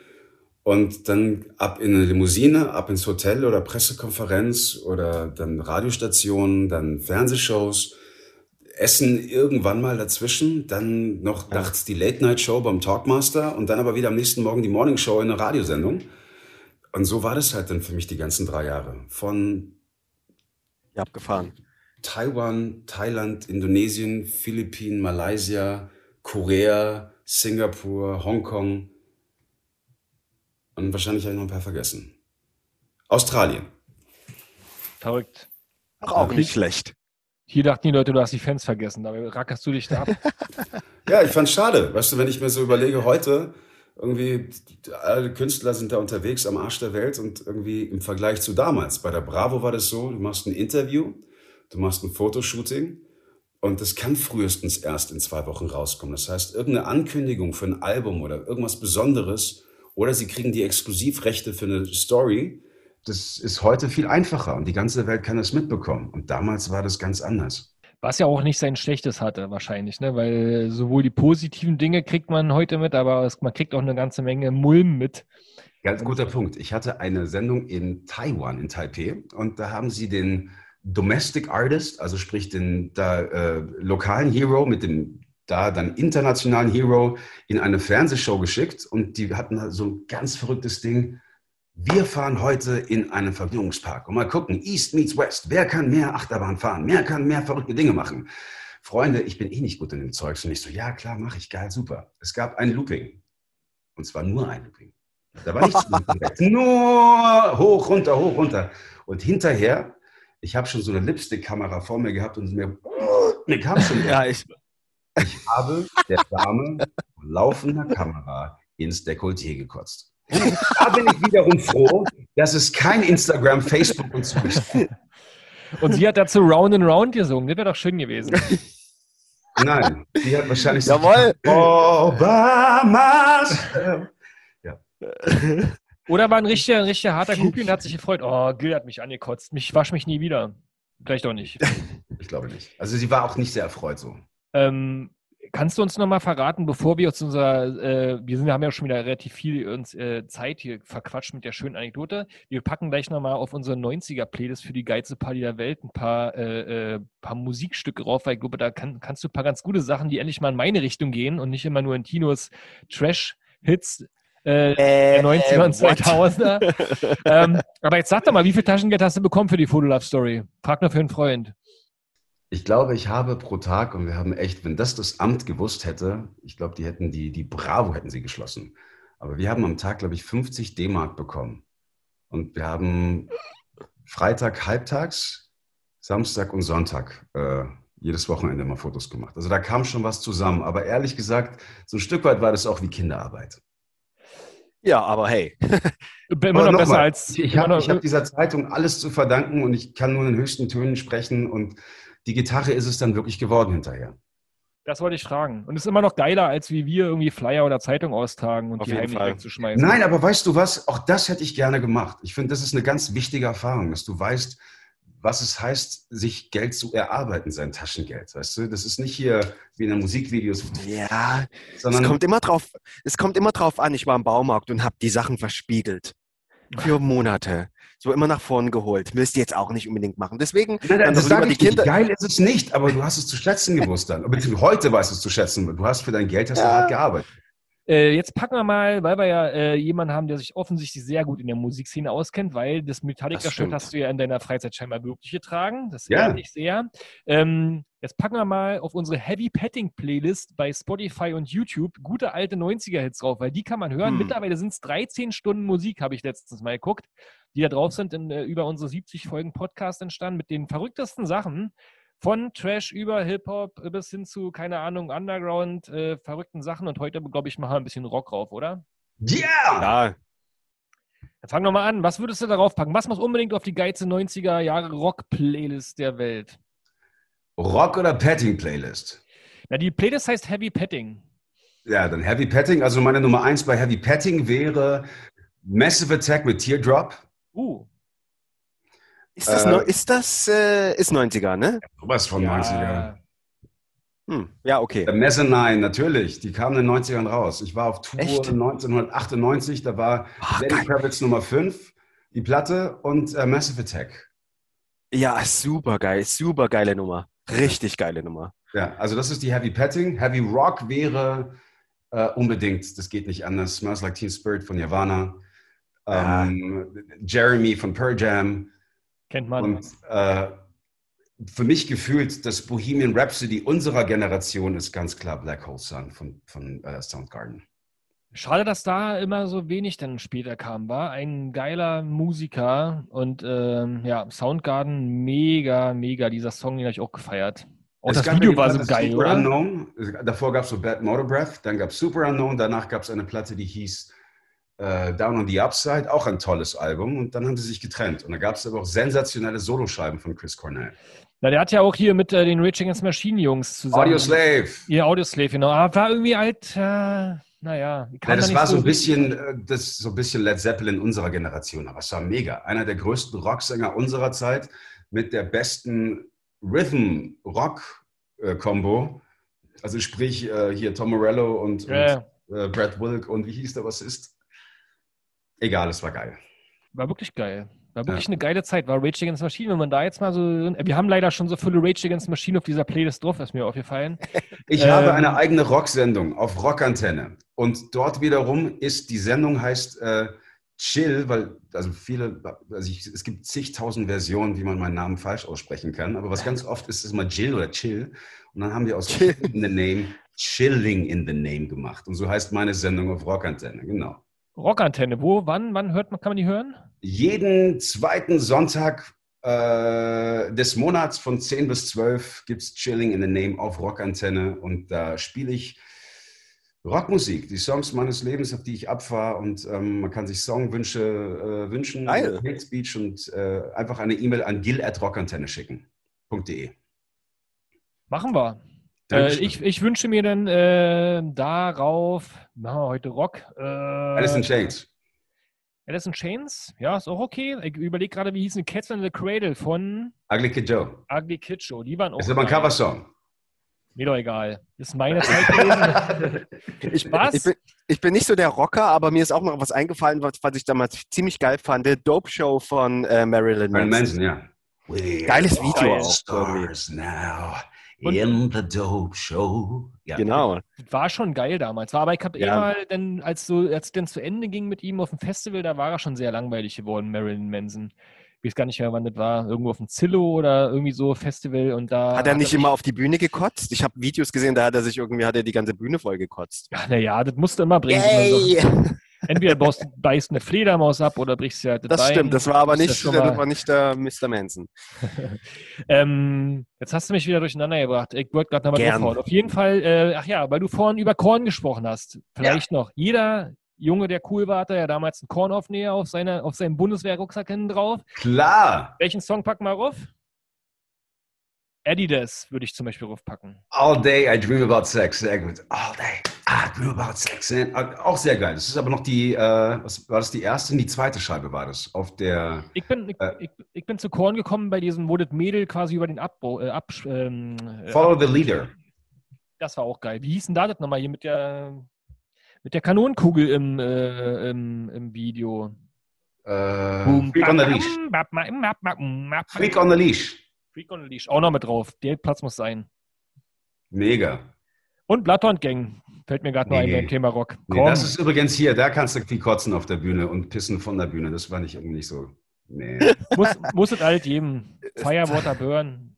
Und dann ab in eine Limousine, ab ins Hotel oder Pressekonferenz oder dann Radiostationen, dann Fernsehshows, Essen irgendwann mal dazwischen, dann noch nachts die Late-Night-Show beim Talkmaster und dann aber wieder am nächsten Morgen die Morning-Show in einer Radiosendung. Und so war das halt dann für mich die ganzen drei Jahre. Von Ja, abgefahren. Taiwan, Thailand, Indonesien, Philippinen, Malaysia, Korea, Singapur, Hongkong. Und wahrscheinlich habe ich noch ein paar vergessen. Australien. Verrückt. Ach, auch nicht schlecht. Hier dachten die Leute, du hast die Fans vergessen. Dabei rackerst du dich da ab. Ja, ich fand's schade. Weißt du, wenn ich mir so überlege, heute irgendwie, alle Künstler sind da unterwegs am Arsch der Welt und irgendwie im Vergleich zu damals. Bei der Bravo war das so, du machst ein Interview, du machst ein Fotoshooting und das kann frühestens erst in zwei Wochen rauskommen. Das heißt, irgendeine Ankündigung für ein Album oder irgendwas Besonderes oder sie kriegen die Exklusivrechte für eine Story. Das ist heute viel einfacher und die ganze Welt kann es mitbekommen. Und damals war das ganz anders. Was ja auch nicht sein Schlechtes hatte, wahrscheinlich, ne? Weil sowohl die positiven Dinge kriegt man heute mit, aber es, man kriegt auch eine ganze Menge Mulm mit. Ganz guter Punkt. Ich hatte eine Sendung in Taiwan, in Taipei, und da haben sie den Domestic Artist, also sprich den da, äh, lokalen Hero mit dem da dann internationalen Hero in eine Fernsehshow geschickt und die hatten so ein ganz verrücktes Ding. Wir fahren heute in einen Vergnügungspark und mal gucken, East meets West. Wer kann mehr Achterbahn fahren? Wer kann mehr verrückte Dinge machen? Freunde, ich bin eh nicht gut in dem Zeugs. Und ich so, ja klar, mache ich, geil, super. Es gab ein Looping. Und zwar nur ein Looping. Da war nichts. Nur hoch, runter, hoch, runter. Und hinterher, ich habe schon so eine Lipstick-Kamera vor mir gehabt und mir, mir kam schon, Ja, ich, ich habe der Dame laufender Kamera ins Dekolleté gekotzt. Da bin ich wiederum froh, dass es kein Instagram, Facebook und so ist. Und sie hat dazu Round and Round gesungen. Das wäre doch schön gewesen. Nein, die hat wahrscheinlich so Jawohl. Obamas. Oder war ein richtiger, ein richtiger harter Cookie und hat sich gefreut. Oh, Gil hat mich angekotzt. Mich wasch mich nie wieder. Vielleicht auch nicht. Ich glaube nicht. Also sie war auch nicht sehr erfreut so. Ähm, kannst du uns nochmal verraten, bevor wir uns unser, äh, wir sind, wir haben ja schon wieder relativ viel uns äh, Zeit hier verquatscht mit der schönen Anekdote. Wir packen gleich nochmal auf unsere 90er-Playlist für die geilste Party der Welt ein paar, äh, äh, paar Musikstücke rauf, weil ich glaube, da kann, kannst du ein paar ganz gute Sachen, die endlich mal in meine Richtung gehen und nicht immer nur in Tinos Trash-Hits äh, der 90er und what? 2000er. ähm, aber jetzt sag doch mal, wie viel Taschengeld hast du bekommen für die Fotolove-Story? Frag nur für einen Freund. Ich glaube, ich habe pro Tag, und wir haben echt, wenn das das Amt gewusst hätte, ich glaube, die hätten die, die Bravo hätten sie geschlossen. Aber wir haben am Tag, glaube ich, 50 D-Mark bekommen. Und wir haben Freitag halbtags, Samstag und Sonntag äh, jedes Wochenende mal Fotos gemacht. Also da kam schon was zusammen. Aber ehrlich gesagt, so ein Stück weit war das auch wie Kinderarbeit. ja, aber hey. Immer Aber noch noch besser mal, als. Ich habe hab dieser Zeitung alles zu verdanken und ich kann nur in den höchsten Tönen sprechen und die Gitarre ist es dann wirklich geworden hinterher. Das wollte ich fragen. Und es ist immer noch geiler, als wie wir irgendwie Flyer oder Zeitung austragen und Auf die jeden heimlich Fall. wegzuschmeißen. Nein, aber weißt du was? Auch das hätte ich gerne gemacht. Ich finde, das ist eine ganz wichtige Erfahrung, dass du weißt, was es heißt, sich Geld zu erarbeiten, sein Taschengeld. Weißt du, das ist nicht hier wie in den Musikvideos, Ja, es sondern kommt immer drauf, es kommt immer drauf an. Ich war im Baumarkt und habe die Sachen verspiegelt. Für Monate. So immer nach vorn geholt. Willst du jetzt auch nicht unbedingt machen. Deswegen, Nein, dann das sage die ich nicht. Kinder. Geil ist es nicht, aber du hast es zu schätzen gewusst dann. Heute weißt du es zu schätzen. Du hast für dein Geld hast du Ja. hart gearbeitet. Äh, jetzt packen wir mal, weil wir ja äh, jemanden haben, der sich offensichtlich sehr gut in der Musikszene auskennt, weil das Metallica-Shirt hast du ja in deiner Freizeit scheinbar wirklich getragen. Das Ja. ehrt dich sehr. Ähm, jetzt packen wir mal auf unsere Heavy Petting Playlist bei Spotify und YouTube gute alte 90er-Hits drauf, weil die kann man hören. Hm. Mittlerweile sind es 13 Stunden Musik, habe ich letztens mal geguckt, die da drauf sind, in, äh, über unsere 70 Folgen Podcast entstanden mit den verrücktesten Sachen. Von Trash über Hip-Hop bis hin zu, keine Ahnung, Underground, äh, verrückten Sachen. Und heute, glaube ich, machen wir ein bisschen Rock rauf, oder? Yeah! Ja, Dann fang doch mal an. Was würdest du darauf packen? Was muss unbedingt auf die geilste 90er Jahre Rock-Playlist der Welt? Rock oder Petting Playlist? Na, die Playlist heißt Heavy Petting. Ja, dann Heavy Petting. Also meine Nummer eins bei Heavy Petting wäre Massive Attack mit Teardrop. Uh, ist das, Äh, ist das, äh, ist 90er, ne? Sowas von 90er. Hm. Ja, okay. Der Mezzanine, natürlich. Die kamen in den 90ern raus. Ich war auf Tour Echt? 1998, da war Ah, Lenny. Kravitz Nummer 5, die Platte und äh, Massive Attack. Ja, super geil, super geile Nummer. Richtig geile Nummer. Ja, also das ist die Heavy Petting. Heavy Rock wäre äh, unbedingt, das geht nicht anders. Smells Like Teen Spirit von Nirvana. Ähm, Jeremy von Pearl Jam. Kennt man. Und äh, für mich gefühlt, das Bohemian Rhapsody unserer Generation ist ganz klar Black Hole Sun von, von äh, Soundgarden. Schade, dass da immer so wenig dann später kam. War ein geiler Musiker und ähm, ja, Soundgarden, mega, mega. Dieser Song, den habe ich auch gefeiert. Auch Es das Video war so geil, Super oder? Unknown. Davor gab es so Bad Motor Breath, dann gab es Super Unknown, danach gab es eine Platte, die hieß äh, Down on the Upside, auch ein tolles Album. Und dann haben sie sich getrennt. Und da gab es aber auch sensationelle Soloscheiben von Chris Cornell. Na, der hat ja auch hier mit äh, den Rage Against Machine Jungs zusammen. Audio Slave. Ihr Audioslave, genau. Aber war irgendwie halt, äh, naja. Ja, da das nicht war so ein bisschen, äh, das so ein bisschen Led Zeppelin unserer Generation, aber es war mega. Einer der größten Rocksänger unserer Zeit mit der besten Rhythm-Rock-Kombo. Also sprich äh, hier Tom Morello und, Ja, und äh, Brad Wilk und wie hieß der Bassist? Egal, es war geil. War wirklich geil. War wirklich eine geile Zeit. War Rage Against the Machine. Wenn man da jetzt mal so. Wir haben leider schon so viele Rage Against the Machine auf dieser Playlist drauf, ist mir aufgefallen. Ich Ähm, habe eine eigene Rocksendung auf Rockantenne und dort wiederum ist die Sendung heißt äh, Chill, weil also viele, also ich, es gibt zigtausend Versionen, wie man meinen Namen falsch aussprechen kann, aber was ganz oft ist, ist immer Jill oder Chill und dann haben wir aus. Chill in the Name Chilling in the Name gemacht und so heißt meine Sendung auf Rockantenne, genau. Rockantenne. Wo, wann, wann hört man, kann man die hören? Jeden zweiten Sonntag äh, des Monats von 10 bis 12 gibt es Chilling in the Name auf Rockantenne und da spiele ich Rockmusik, die Songs meines Lebens, auf die ich abfahre und ähm, man kann sich Songwünsche äh, wünschen, Geil. Hate Speech und äh, einfach eine E-Mail an gil.rockantenne schicken. .de. Machen wir. Äh, ich, ich wünsche mir dann äh, darauf, machen wir heute Rock. Äh, Alice in Chains. Alice in Chains? Ja, ist auch okay. Ich überlege gerade, wie hieß denn Cats in the Cradle von Ugly Kid Joe. Ugly Kid Show. Die waren auch. Ist aber ein. Coversong. Mir doch egal. Ist meine Zeit gewesen. Ich, Was? Ich bin, ich bin nicht so der Rocker, aber mir ist auch noch was eingefallen, was, was ich damals ziemlich geil fand. Der Dope Show von äh, Marilyn Marilyn Manson. Manson, ja. Geiles Video auch Stars now Und- in the dope show. Ja. Genau. war schon geil damals. War aber ich habe Ja. eh mal, dann, als so, als es dann zu Ende ging mit ihm auf dem Festival, da war er schon sehr langweilig geworden, Marilyn Manson. Ich weiß gar nicht mehr, wann das war. Irgendwo auf dem Zillow oder irgendwie so Festival und da. Hat er nicht sich- immer auf die Bühne gekotzt? Ich habe Videos gesehen, da hat er sich irgendwie, hat er die ganze Bühne voll gekotzt. Ja, naja, das musst du immer bringen. Also, entweder baust, beißt eine Fledermaus ab oder brichst ja das Das Bein. stimmt, das war aber ja nicht, das war nicht der Mr. Manson. Ähm, jetzt hast du mich wieder durcheinander gebracht. Ich wollte gerade nochmal draufhauen. Auf jeden Fall, äh, ach ja, weil du vorhin über Korn gesprochen hast. Vielleicht noch. Jeder Junge, der cool war, hatte ja damals einen Kornaufnäher auf, seiner, auf seinem Bundeswehrrucksack hinten drauf. Klar. Welchen Song packen wir rauf? Adidas würde ich zum Beispiel raufpacken. All day I dream about sex. Sehr gut. All day I dream about sex. Auch sehr geil. Das ist aber noch die, äh, was war das die erste? Die zweite Scheibe war das. Auf der, Ich bin, ich, Äh. ich, ich bin zu Korn gekommen bei diesem, wo das Mädel quasi über den Abbau, äh, ab, ähm, äh, Follow the Leader. Das war auch geil. Wie hieß denn da das nochmal hier mit der, mit der Kanonenkugel im, äh, im, im Video? Äh, Freak on the Leash. Freak on the Leash. Freak on Leash. Auch noch mit drauf. Der Platz muss sein. Mega. Und Bloodhound Gang. Fällt mir gerade nur ein Nee. beim Thema Rock. Nee, das ist übrigens hier, da kannst du viel kotzen auf der Bühne und pissen von der Bühne. Das fand ich irgendwie nicht so. Nee. muss, muss es halt geben. Firewater Burn.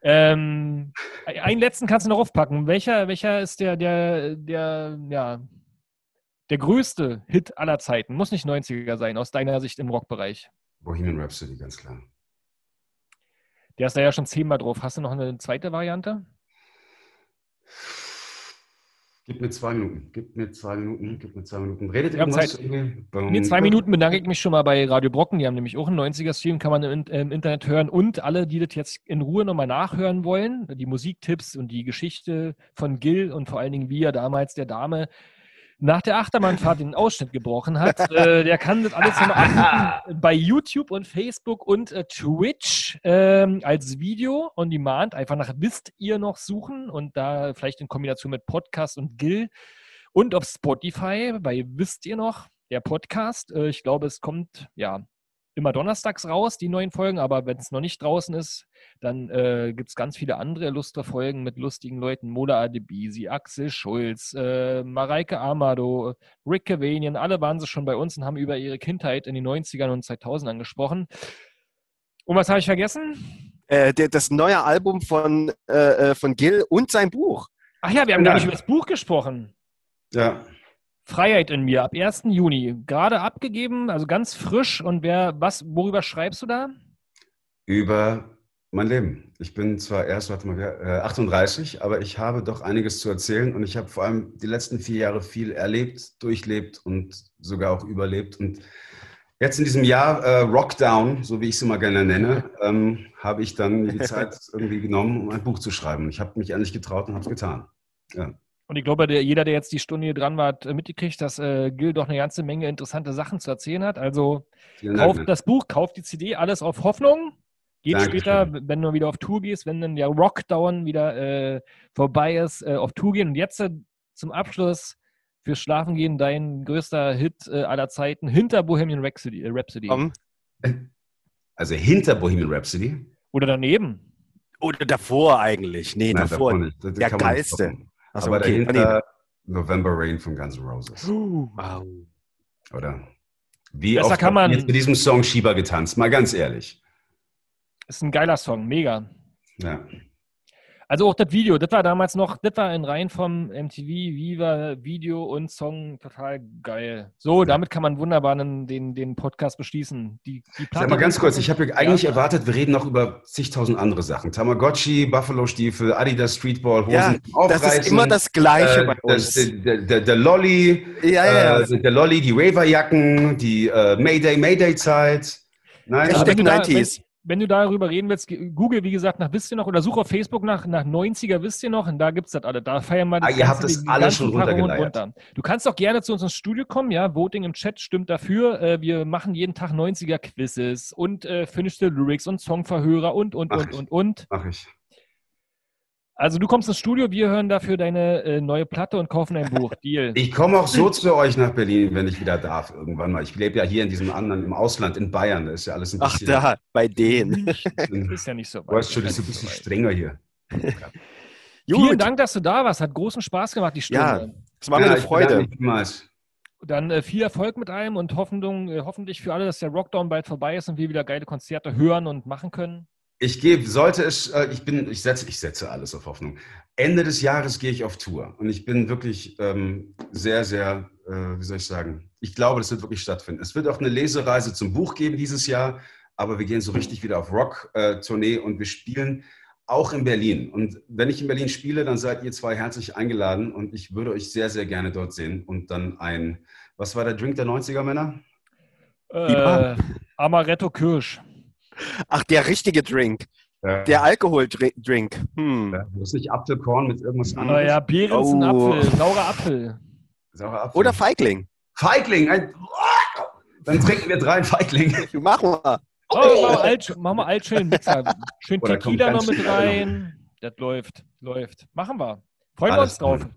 Ähm, einen letzten kannst du noch aufpacken. Welcher, welcher ist der, der, der, ja, der größte Hit aller Zeiten? Muss nicht 90er sein, aus deiner Sicht im Rockbereich. Bohemian Rhapsody, ganz klar. Der ist da ja schon zehnmal drauf. Hast du noch eine zweite Variante? Gib mir zwei Minuten. Gib mir zwei Minuten. Gib mir zwei Minuten. Redet irgendwas? Zeit. In zwei Minuten bedanke ich mich schon mal bei Radio Brocken. Die haben nämlich auch einen 90er-Stream, kann man im, im Internet hören. Und alle, die das jetzt in Ruhe nochmal nachhören wollen, die Musiktipps und die Geschichte von Gil und vor allen Dingen wie er damals der Dame nach der Achterbahnfahrt den Ausschnitt gebrochen hat, äh, der kann das alles nochmal bei YouTube und Facebook und äh, Twitch ähm, als Video on Demand. Einfach nach Wisst ihr noch suchen und da vielleicht in Kombination mit Podcast und Gill und auf Spotify bei Wisst ihr noch, der Podcast. Äh, ich glaube, es kommt ja immer donnerstags raus, die neuen Folgen, aber wenn es noch nicht draußen ist, dann äh, gibt es ganz viele andere lustige Folgen mit lustigen Leuten. Mola Adebisi, Axel Schulz, äh, Mareike Amado, Rick Cavanian, alle waren sie schon bei uns und haben über ihre Kindheit in den 90ern und 2000ern gesprochen. Und was habe ich vergessen? Äh, der, das neue Album von, äh, äh, von Gil und sein Buch. Ach ja, wir haben gar nicht über das Buch gesprochen. Ja. Freiheit in mir ab 1. Juni. Gerade abgegeben, also ganz frisch. Und wer, was, worüber schreibst du da? Über mein Leben. Ich bin zwar erst, warte mal, äh, 38, aber ich habe doch einiges zu erzählen und ich habe vor allem die letzten vier Jahre viel erlebt, durchlebt und sogar auch überlebt. Und jetzt in diesem Jahr äh, Rockdown, so wie ich es immer gerne nenne, ähm, habe ich dann die Zeit irgendwie genommen, um ein Buch zu schreiben. Ich habe mich endlich getraut und habe es getan. Ja. Und ich glaube, der, jeder, der jetzt die Stunde hier dran war, hat äh, mitgekriegt, dass äh, Gil doch eine ganze Menge interessante Sachen zu erzählen hat. Also Vielen Dank, kauft ne? das Buch, kauft die CD, alles auf Hoffnung. Geht Dankeschön. später, wenn du wieder auf Tour gehst, wenn dann der Rockdown wieder äh, vorbei ist, äh, auf Tour gehen. Und jetzt äh, zum Abschluss fürs Schlafen gehen dein größter Hit äh, aller Zeiten hinter Bohemian Rhapsody. Äh, Rhapsody. Komm. Also hinter Bohemian Rhapsody. Oder daneben. Oder davor eigentlich. Nee, Nein, davor. das Der geilste. toppen. Also, Aber okay, dahinter November Rain von Guns N' Roses. Wow. Oder? Wie Besser oft kann man- jetzt mit diesem Song Schieber getanzt? Mal ganz ehrlich. Ist ein geiler Song, mega. Ja. Also auch das Video, das war damals noch, das war in Reihen vom MTV, Viva, Video und Song total geil. So, damit kann man wunderbar den, den, den Podcast beschließen. Die, die Sag mal ganz kurz, ich habe ja eigentlich Ja. erwartet, wir reden noch über zigtausend andere Sachen. Tamagotchi, Buffalo-Stiefel, Adidas Streetball, Hosen Ja, zum das ist Aufreißen, immer das Gleiche äh, bei uns. Das, der, der, der Lolly, ja, ja, ja. äh, der Lolly, die Raverjacken, die äh, Mayday, Mayday-Zeit. Nein, Hashtag wenn, du da, 90s. Wenn, du darüber reden willst, google, wie gesagt, nach Wisst ihr noch oder such auf Facebook nach, nach 90er Wisst ihr noch und da gibt es das alle. Da feiern wir Ah, ihr habt das ganzen schon runtergeleiert. runter. Du kannst auch gerne zu uns ins Studio kommen, ja. Voting im Chat stimmt dafür. Äh, wir machen jeden Tag 90er Quizzes und äh, Finish the Lyrics und Songverhörer und, und, Ach. und, und, und. mach ich. Also du kommst ins Studio, wir hören dafür deine äh, neue Platte und kaufen ein Buch. Deal. Ich komme auch so zu euch nach Berlin, wenn ich wieder darf, irgendwann mal. Ich lebe ja hier in diesem anderen, im Ausland, in Bayern. Da ist ja alles ein Ach, bisschen. da, bei denen. bisschen ist ja nicht so du weißt schon, das ist ein bisschen so weit. strenger hier. Vielen Dank, dass du da warst. Hat großen Spaß gemacht, die Stunde. Ja, es war mir Ja, eine Freude. Dann äh, viel Erfolg mit allem und Hoffnung, äh, hoffentlich für alle, dass der Rockdown bald vorbei ist und wir wieder geile Konzerte hören und machen können. Ich gebe, sollte es, äh, ich bin, ich setze, ich setze alles auf Hoffnung. Ende des Jahres gehe ich auf Tour und ich bin wirklich ähm, sehr, sehr, äh, wie soll ich sagen, ich glaube, das wird wirklich stattfinden. Es wird auch eine Lesereise zum Buch geben dieses Jahr, aber wir gehen so richtig wieder auf Rock-Tournee und wir spielen auch in Berlin. Und wenn ich in Berlin spiele, dann seid ihr zwei herzlich eingeladen und ich würde euch sehr, sehr gerne dort sehen und dann ein, was war der Drink der 90er Männer? Äh, Amaretto Kirsch. Ach, der richtige Drink. Äh, Der Alkoholdrink. Hm. das ist nicht Apfelkorn mit irgendwas anderes. Naja, Beerensen Oh. Apfel, saurer Apfel. Saurer Apfel. Oder Feigling. Feigling. Ein, dann trinken wir drei Feigling. Mach mal. Oh, mach mal alt, mach mal alt schön Mixer. Schön Oh, Tequila noch mit rein. Das läuft, läuft. Machen wir. Freuen wir uns drauf. cool.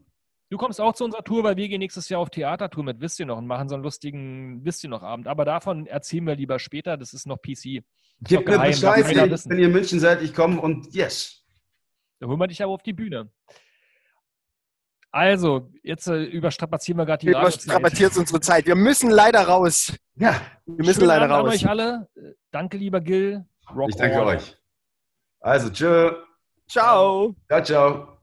Du kommst auch zu unserer Tour, weil wir gehen nächstes Jahr auf Theatertour mit Wisst ihr noch und machen so einen lustigen Wisst ihr noch Abend. Aber davon erzählen wir lieber später. Das ist noch PC. Gebt mir Bescheid, wenn ihr in München seid, ich komme und yes. Da holen wir dich aber auf die Bühne. Also, jetzt äh, überstrapazieren wir gerade die Wir Radiozeit. strapaziert unsere Zeit. Wir müssen leider raus. Ja, Wir müssen Schönen leider Abend an raus. euch alle. Danke, lieber Gil. Rock ich danke on. euch. Also, tschö. Ciao. Ciao, ciao.